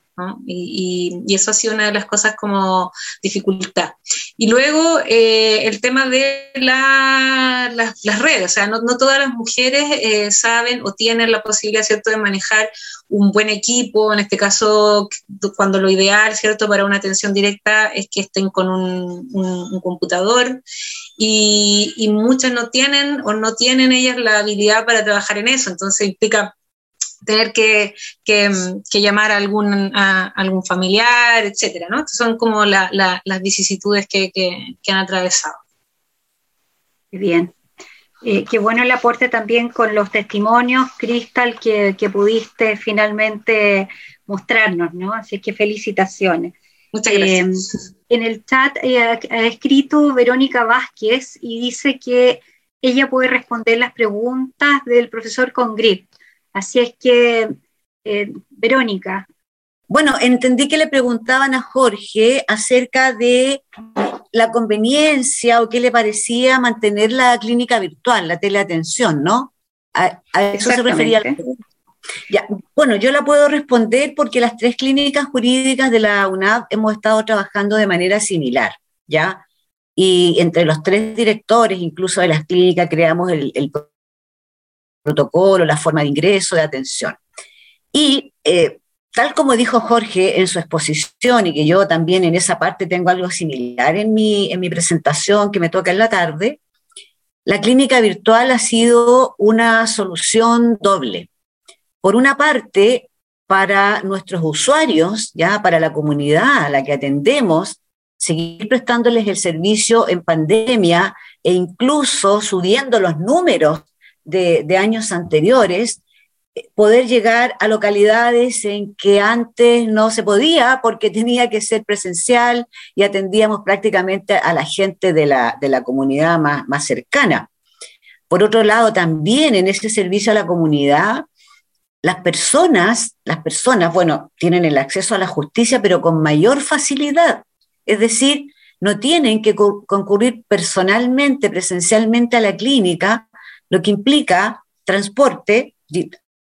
[SPEAKER 6] y, eso ha sido una de las cosas como dificultad. Y luego eh, el tema de las redes, o sea, no, todas las mujeres eh, saben o tienen la posibilidad, ¿cierto?, de manejar un buen equipo, en este caso, cuando lo ideal, ¿cierto?, para una atención directa es que estén con un, computador y, y, muchas no tienen o no tienen ellas la habilidad para trabajar en eso, entonces implica tener que, que, que llamar a algún, a algún familiar, etcétera, ¿no? son como la, la, las vicisitudes que, que, han atravesado.
[SPEAKER 10] Bien. Eh, qué bueno el aporte también con los testimonios, Cristal, que, que pudiste finalmente mostrarnos, ¿no? Así que felicitaciones.
[SPEAKER 6] Muchas gracias.
[SPEAKER 10] Eh, en el chat eh, ha escrito Verónica Vázquez y dice que ella puede responder las preguntas del profesor Congrip. Así es que, eh, Verónica.
[SPEAKER 11] Bueno, entendí que le preguntaban a Jorge acerca de la conveniencia o qué le parecía mantener la clínica virtual, la teleatención, ¿no? A, eso se refería la. Ya, bueno, yo la puedo responder porque las tres clínicas jurídicas de la UNAV hemos estado trabajando de manera similar, ¿ya? Y entre los tres directores, incluso de las clínicas, creamos el, protocolo, la forma de ingreso, de atención. Y eh, tal como dijo Jorge en su exposición, y que yo también en esa parte tengo algo similar en mi, en mi presentación que me toca en la tarde, la clínica virtual ha sido una solución doble. Por una parte, para nuestros usuarios, ya para la comunidad a la que atendemos, seguir prestándoles el servicio en pandemia e incluso subiendo los números de, años anteriores, eh, poder llegar a localidades en que antes no se podía porque tenía que ser presencial y atendíamos prácticamente a la gente de la, de la comunidad más, más cercana. Por otro lado, también en ese servicio a la comunidad, las personas, las personas, bueno, tienen el acceso a la justicia, pero con mayor facilidad. Es decir, no tienen que concurrir personalmente, presencialmente a la clínica, lo que implica transporte.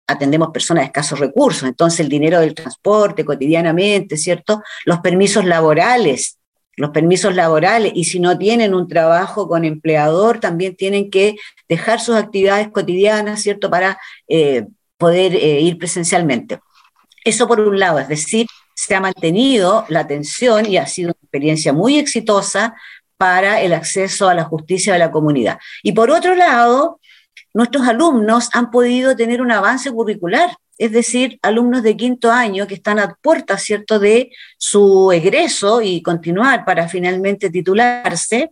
[SPEAKER 11] Atendemos personas de escasos recursos, entonces el dinero del transporte cotidianamente, ¿cierto? Los permisos laborales, los permisos laborales, y si no tienen un trabajo con empleador, también tienen que dejar sus actividades cotidianas, ¿cierto? Para eh, poder eh, ir presencialmente. Eso por un lado, es decir, se ha mantenido la atención y ha sido una experiencia muy exitosa para el acceso a la justicia de la comunidad. Y por otro lado, nuestros alumnos han podido tener un avance curricular, es decir, alumnos de quinto año que están a puertas, ¿cierto?, de su egreso y continuar para finalmente titularse,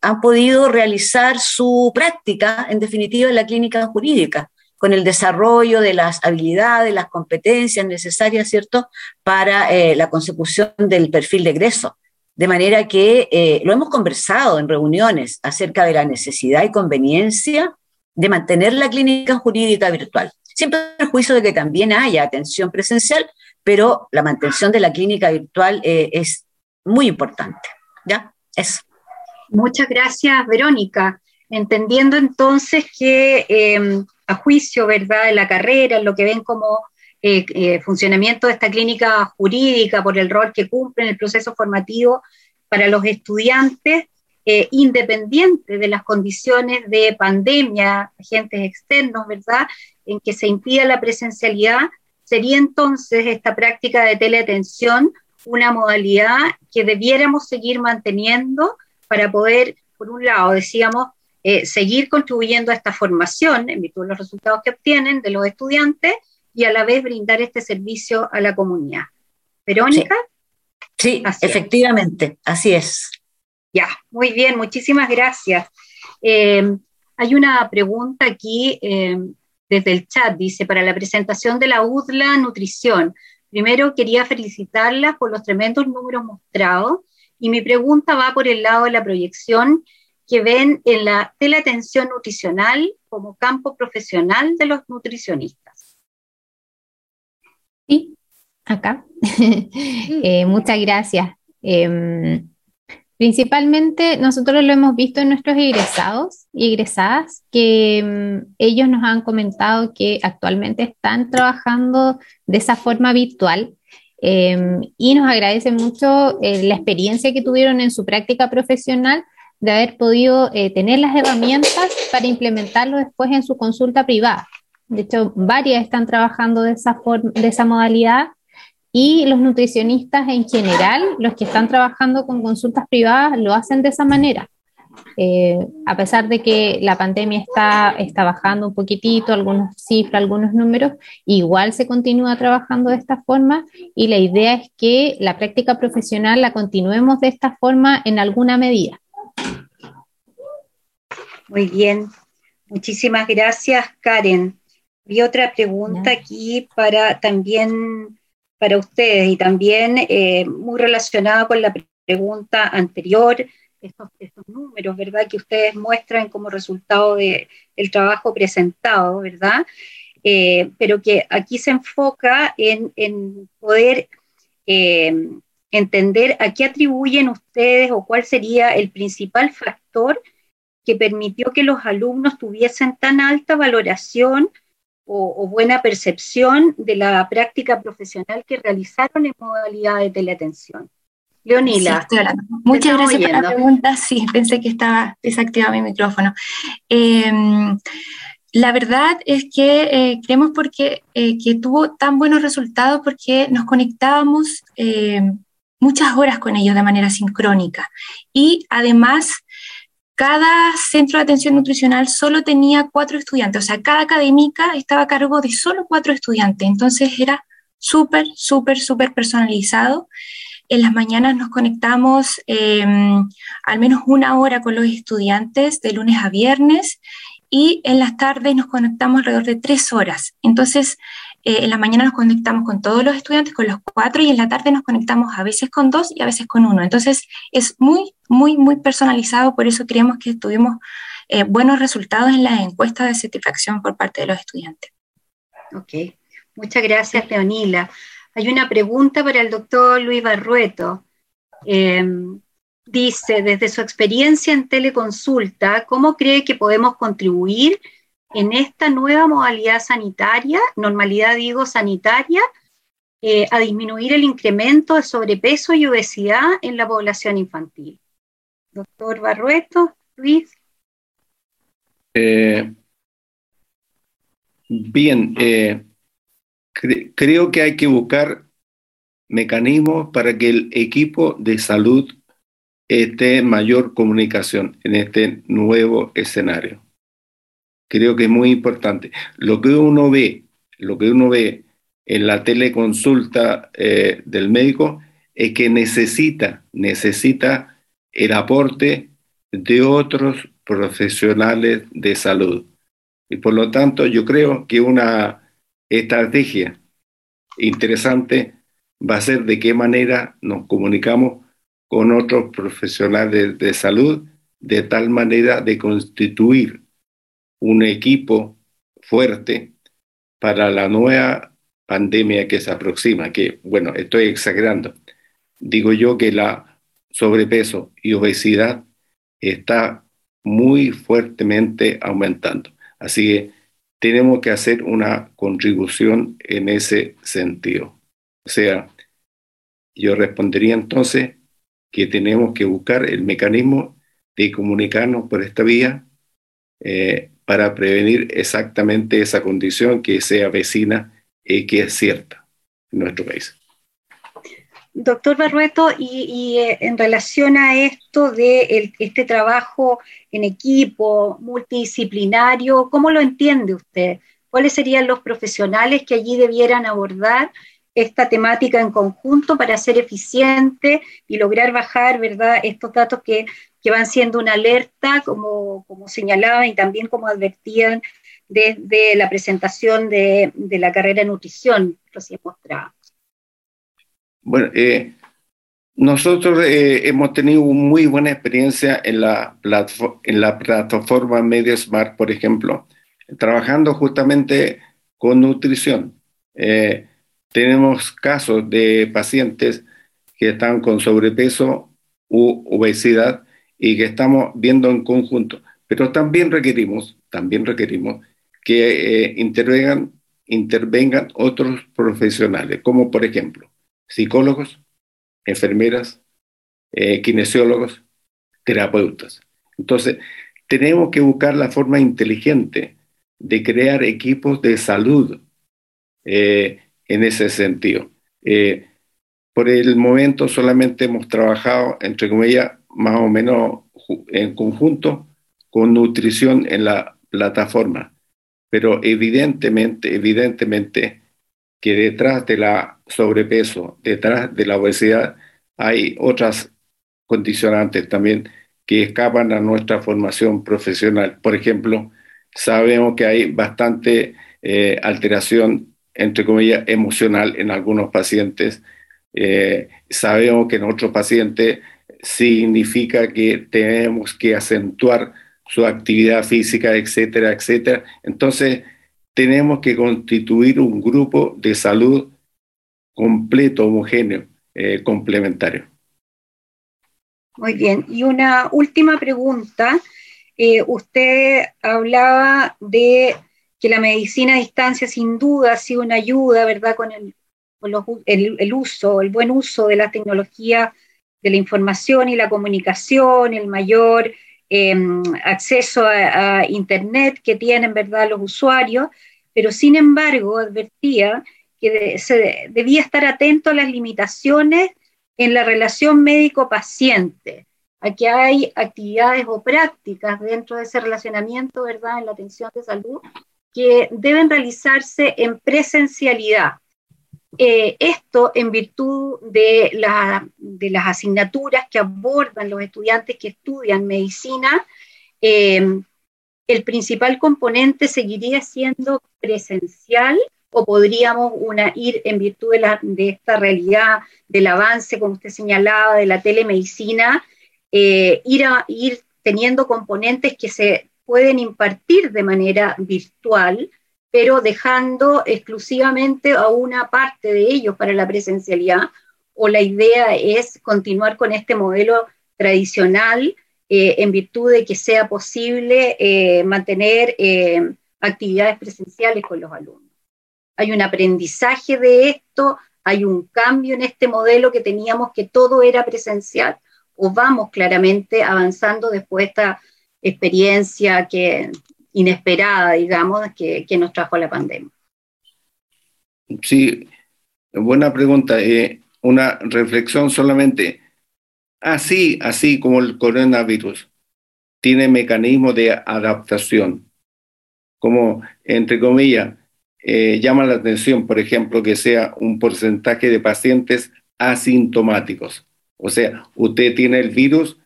[SPEAKER 11] han podido realizar su práctica, en definitiva, en la clínica jurídica con el desarrollo de las habilidades, las competencias necesarias, ¿cierto?, para eh, la consecución del perfil de egreso. De manera que eh, lo hemos conversado en reuniones acerca de la necesidad y conveniencia de mantener la clínica jurídica virtual. Siempre el juicio de que también haya atención presencial, pero la mantención de la clínica virtual eh, es muy importante. ¿Ya? Eso.
[SPEAKER 10] Muchas gracias, Verónica. Entendiendo entonces que em, a juicio, ¿verdad?, de la carrera, lo que ven como eh, eh, funcionamiento de esta clínica jurídica por el rol que cumple en el proceso formativo para los estudiantes, eh, independiente de las condiciones de pandemia, agentes externos, ¿verdad?, en que se impida la presencialidad, sería entonces esta práctica de teleatención una modalidad que debiéramos seguir manteniendo para poder, por un lado, decíamos, eh, seguir contribuyendo a esta formación en virtud de los resultados que obtienen de los estudiantes y a la vez brindar este servicio a la comunidad. Verónica.
[SPEAKER 11] Sí, efectivamente, así es.
[SPEAKER 10] Ya, muy bien, muchísimas gracias. Eh, hay una pregunta aquí eh, desde el chat, dice, para la presentación de la UDLA Nutrición. Primero quería felicitarlas por los tremendos números mostrados y mi pregunta va por el lado de la proyección que ven en la teleatención nutricional como campo profesional de los nutricionistas.
[SPEAKER 8] Sí, acá. Eh, muchas gracias. Em, principalmente nosotros lo hemos visto en nuestros egresados y egresadas, que em, ellos nos han comentado que actualmente están trabajando de esa forma virtual em, y nos agradecen mucho eh, la experiencia que tuvieron en su práctica profesional de haber podido eh, tener las herramientas para implementarlo después en su consulta privada. De hecho, varias están trabajando de esa, de esa modalidad y los nutricionistas en general, los que están trabajando con consultas privadas, lo hacen de esa manera. Eh, a pesar de que la pandemia está, está bajando un poquitito, algunas cifras, algunos números, igual se continúa trabajando de esta forma y la idea es que la práctica profesional la continuemos de esta forma en alguna medida.
[SPEAKER 10] Muy bien, muchísimas gracias Karen. Vi otra pregunta aquí para también para ustedes y también eh, muy relacionada con la pregunta anterior estos, números, ¿verdad? Que ustedes muestran como resultado del trabajo presentado, ¿verdad? Eh, pero que aquí se enfoca en, poder eh, entender a qué atribuyen ustedes o cuál sería el principal factor que permitió que los alumnos tuviesen tan alta valoración o, buena percepción de la práctica profesional que realizaron en modalidad de teleatención.
[SPEAKER 9] Leonila. Muchas gracias por la pregunta. Sí, pensé que estaba desactivado mi micrófono. Em, la verdad es que eh, creemos porque, eh, que tuvo tan buenos resultados porque nos conectábamos em, muchas horas con ellos de manera sincrónica. Y además, cada centro de atención nutricional solo tenía cuatro estudiantes, o sea, cada académica estaba a cargo de solo cuatro estudiantes. Entonces era súper, súper, súper personalizado. En las mañanas nos conectamos em, al menos una hora con los estudiantes de lunes a viernes y en las tardes nos conectamos alrededor de tres horas. Entonces, eh, en la mañana nos conectamos con todos los estudiantes, con los cuatro, y en la tarde nos conectamos a veces con dos y a veces con uno. Entonces, es muy, muy, muy personalizado, por eso creemos que tuvimos eh, buenos resultados en la encuesta de satisfacción por parte de los estudiantes.
[SPEAKER 10] Ok, muchas gracias, Leonila. Hay una pregunta para el doctor Luis Barrueto. Em, dice, desde su experiencia en teleconsulta, ¿cómo cree que podemos contribuir en esta nueva modalidad sanitaria, normalidad digo sanitaria, eh, a disminuir el incremento de sobrepeso y obesidad en la población infantil? Doctor Barrueto, Luis.
[SPEAKER 7] Eh, bien, eh, creo que hay que buscar mecanismos para que el equipo de salud esté en mayor comunicación en este nuevo escenario. Creo que es muy importante. Lo que uno ve, lo que uno ve en la teleconsulta eh, del médico es que necesita, necesita el aporte de otros profesionales de salud. Y por lo tanto, yo creo que una estrategia interesante va a ser de qué manera nos comunicamos con otros profesionales de salud de tal manera de constituir un equipo fuerte para la nueva pandemia que se aproxima, que bueno, estoy exagerando. Digo yo que la sobrepeso y obesidad está muy fuertemente aumentando. Así que tenemos que hacer una contribución en ese sentido. O sea, yo respondería entonces que tenemos que buscar el mecanismo de comunicarnos por esta vía eh, para prevenir exactamente esa condición que sea vecina y que es cierta en nuestro país.
[SPEAKER 10] Doctor Barrueto, y, eh, en relación a esto de este trabajo en equipo, multidisciplinario, ¿cómo lo entiende usted? ¿Cuáles serían los profesionales que allí debieran abordar esta temática en conjunto para ser eficiente y lograr bajar, ¿verdad?, estos datos que, van siendo una alerta, como, como señalaban y también como advertían desde la presentación de, de la carrera de nutrición recién mostrada.
[SPEAKER 7] Bueno, eh, nosotros eh, hemos tenido muy buena experiencia en la, en la plataforma MediaSmart, por ejemplo, trabajando justamente con nutrición. Eh, tenemos casos de pacientes que están con sobrepeso u obesidad y que estamos viendo en conjunto. Pero también requerimos, también requerimos que intervengan, intervengan otros profesionales, como por ejemplo psicólogos, enfermeras, eh, kinesiólogos, terapeutas. Entonces, tenemos que buscar la forma inteligente de crear equipos de salud eh, en ese sentido. Eh, por el momento solamente hemos trabajado, entre comillas, más o menos en conjunto con nutrición en la plataforma. Pero evidentemente, evidentemente que detrás de la sobrepeso, detrás de la obesidad, hay otras condicionantes también que escapan a nuestra formación profesional. Por ejemplo, sabemos que hay bastante eh, alteración, entre comillas, emocional en algunos pacientes. Eh, sabemos que en otros pacientes significa que tenemos que acentuar su actividad física, etcétera, etcétera. Entonces, tenemos que constituir un grupo de salud completo, homogéneo, eh, complementario.
[SPEAKER 10] Muy bien. Y una última pregunta. Eh, usted hablaba de que la medicina a distancia sin duda ha sido una ayuda, ¿verdad? Con el, el, uso, el buen uso de la tecnología de la información y la comunicación, el mayor em, acceso a, Internet que tienen, ¿verdad?, los usuarios, pero sin embargo advertía que se debía estar atento a las limitaciones en la relación médico-paciente. Aquí hay actividades o prácticas dentro de ese relacionamiento, ¿verdad?, en la atención de salud, que deben realizarse en presencialidad. Eh, esto en virtud de, de, las asignaturas que abordan los estudiantes que estudian medicina, eh, el principal componente seguiría siendo presencial o podríamos una, ir en virtud de, esta realidad del avance, como usted señalaba, de la telemedicina, eh, ir, a, ir teniendo componentes que se pueden impartir de manera virtual, pero dejando exclusivamente a una parte de ellos para la presencialidad, o la idea es continuar con este modelo tradicional eh, en virtud de que sea posible eh, mantener actividades presenciales con los alumnos. Hay un aprendizaje de esto, hay un cambio en este modelo que teníamos que todo era presencial, o vamos claramente avanzando después de esta experiencia que, inesperada, digamos, que, nos trajo la pandemia.
[SPEAKER 7] Sí, buena pregunta. Eh, una reflexión solamente. Así, así como el coronavirus tiene mecanismos de adaptación, como, entre comillas, eh, llama la atención, por ejemplo, que sea un porcentaje de pacientes asintomáticos. O sea, usted tiene el virus,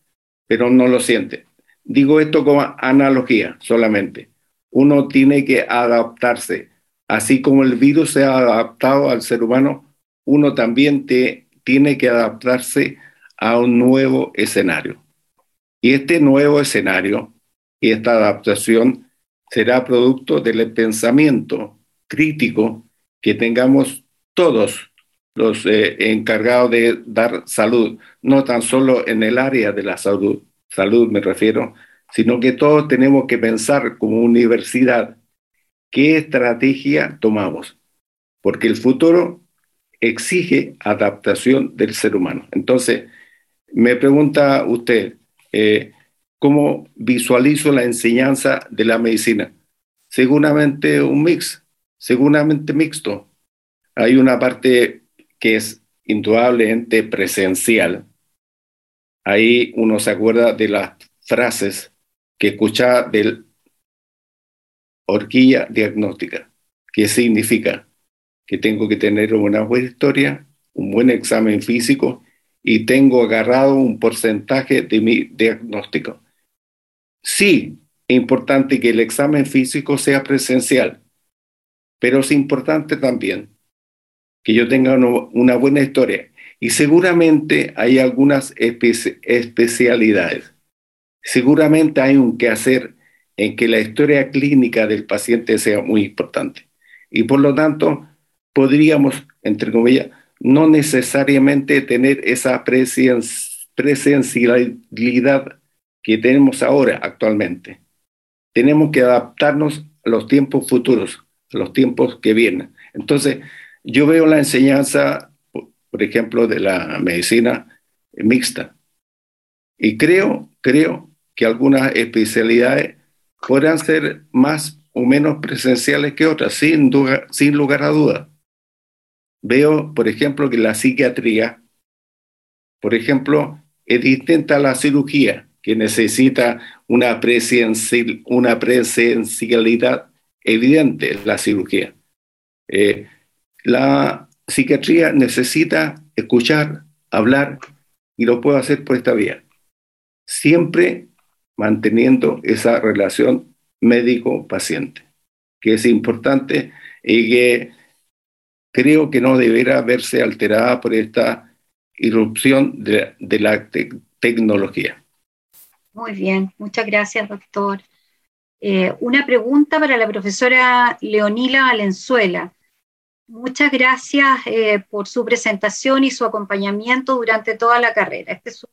[SPEAKER 7] pero no lo siente. Digo esto como analogía solamente. Uno tiene que adaptarse. Así como el virus se ha adaptado al ser humano, uno también tiene que adaptarse a un nuevo escenario. Y este nuevo escenario y esta adaptación será producto del pensamiento crítico que tengamos todos los eh, encargados de dar salud, no tan solo en el área de la salud, salud me refiero, sino que todos tenemos que pensar como universidad qué estrategia tomamos, porque el futuro exige adaptación del ser humano. Entonces, me pregunta usted, eh, ¿cómo visualizo la enseñanza de la medicina? Seguramente un mix, seguramente mixto. Hay una parte que es indudablemente presencial. Ahí uno se acuerda de las frases que escuchaba del horquilla diagnóstica, que significa que tengo que tener una buena historia, un buen examen físico y tengo agarrado un porcentaje de mi diagnóstico. Sí, es importante que el examen físico sea presencial, pero es importante también que yo tenga una buena historia. Y seguramente hay algunas especialidades. Seguramente hay un que hacer en que la historia clínica del paciente sea muy importante. Y por lo tanto, podríamos, entre comillas, no necesariamente tener esa presencialidad que tenemos ahora actualmente. Tenemos que adaptarnos a los tiempos futuros los tiempos que vienen. Entonces, yo veo la enseñanza, por ejemplo, de la medicina mixta. Y creo, creo que algunas especialidades podrán ser más o menos presenciales que otras, sin, sin lugar a duda. Veo, por ejemplo, que la psiquiatría, por ejemplo, es distinta a la cirugía. que necesita una, una presencialidad evidente, la cirugía. Eh, la psiquiatría necesita escuchar, hablar, y lo puedo hacer por esta vía. Siempre manteniendo esa relación médico-paciente, que es importante y que creo que no deberá verse alterada por esta irrupción de, la tecnología.
[SPEAKER 10] Muy bien, muchas gracias, doctor. Eh, una pregunta para la profesora Leonila Valenzuela. Muchas gracias eh, por su presentación y su acompañamiento durante toda la carrera. Este es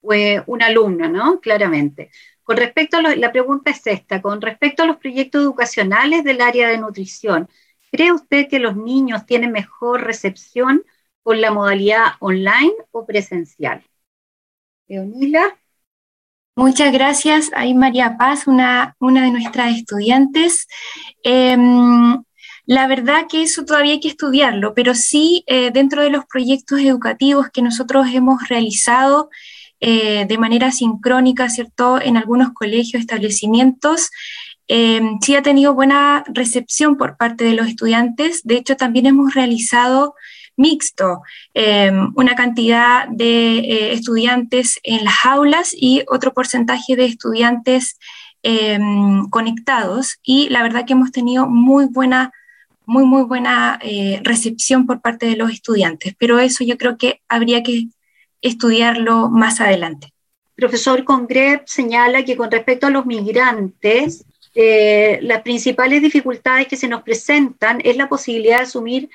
[SPEAKER 10] un, alumno, ¿no? Claramente. Con respecto a la pregunta es esta, con respecto a los proyectos educacionales del área de nutrición, ¿cree usted que los niños tienen mejor recepción con la modalidad online o presencial? Leonila.
[SPEAKER 9] Muchas gracias. Ahí María Paz, una, una de nuestras estudiantes. Em, la verdad que eso todavía hay que estudiarlo, pero sí eh, dentro de los proyectos educativos que nosotros hemos realizado eh, de manera sincrónica, ¿cierto? En algunos colegios, establecimientos, eh, sí ha tenido buena recepción por parte de los estudiantes. De hecho, también hemos realizado mixto, una cantidad de estudiantes en las aulas y otro porcentaje de estudiantes conectados. Y la verdad que hemos tenido muy buena muy, muy buena eh, recepción por parte de los estudiantes, pero eso yo creo que habría que estudiarlo más adelante.
[SPEAKER 10] Profesor Congrep señala que con respecto a los migrantes, eh, las principales dificultades que se nos presentan es la posibilidad de asumir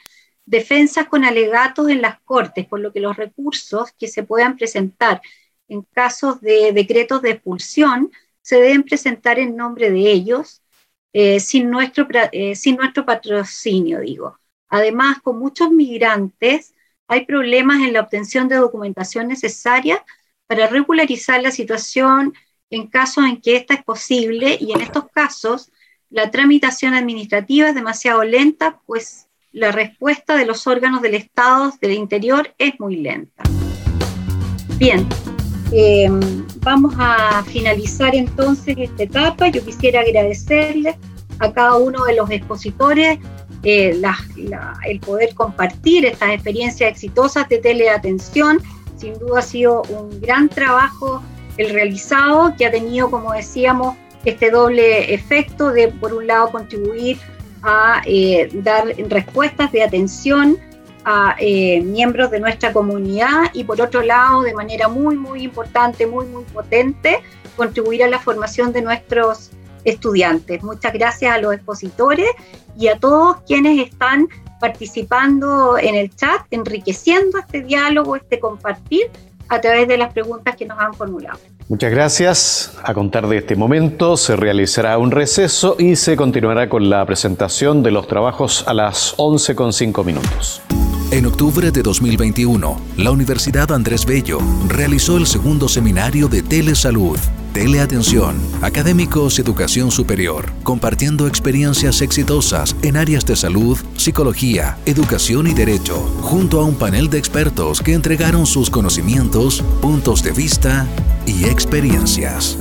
[SPEAKER 10] defensas con alegatos en las cortes, por lo que los recursos que se puedan presentar en casos de decretos de expulsión se deben presentar en nombre de ellos eh, sin, nuestro, eh, sin nuestro patrocinio, digo. Además, con muchos migrantes hay problemas en la obtención de documentación necesaria para regularizar la situación en casos en que esta es posible y en estos casos la tramitación administrativa es demasiado lenta, pues la respuesta de los órganos del Estado del Interior es muy lenta. Bien, Em, vamos a finalizar entonces esta etapa. Yo quisiera agradecerle a cada uno de los expositores eh, el poder compartir estas experiencias exitosas de teleatención. Sin duda ha sido un gran trabajo el realizado que ha tenido, como decíamos, este doble efecto de, por un lado, contribuir a eh, dar respuestas de atención a eh, miembros de nuestra comunidad y por otro lado, de manera muy, muy importante, muy, muy potente, contribuir a la formación de nuestros estudiantes. Muchas gracias a los expositores y a todos quienes están participando en el chat, enriqueciendo este diálogo, este compartir a través de las preguntas que nos han formulado.
[SPEAKER 2] Muchas gracias. A contar de este momento se realizará un receso y se continuará con la presentación de los trabajos a las 11.5 minutos.
[SPEAKER 1] En octubre de 2021, la Universidad Andrés Bello realizó el segundo seminario de Telesalud, Teleatención, Académicos y Educación Superior, compartiendo experiencias exitosas en áreas de salud, psicología, educación y derecho, junto a un panel de expertos que entregaron sus conocimientos, puntos de vista y experiencias.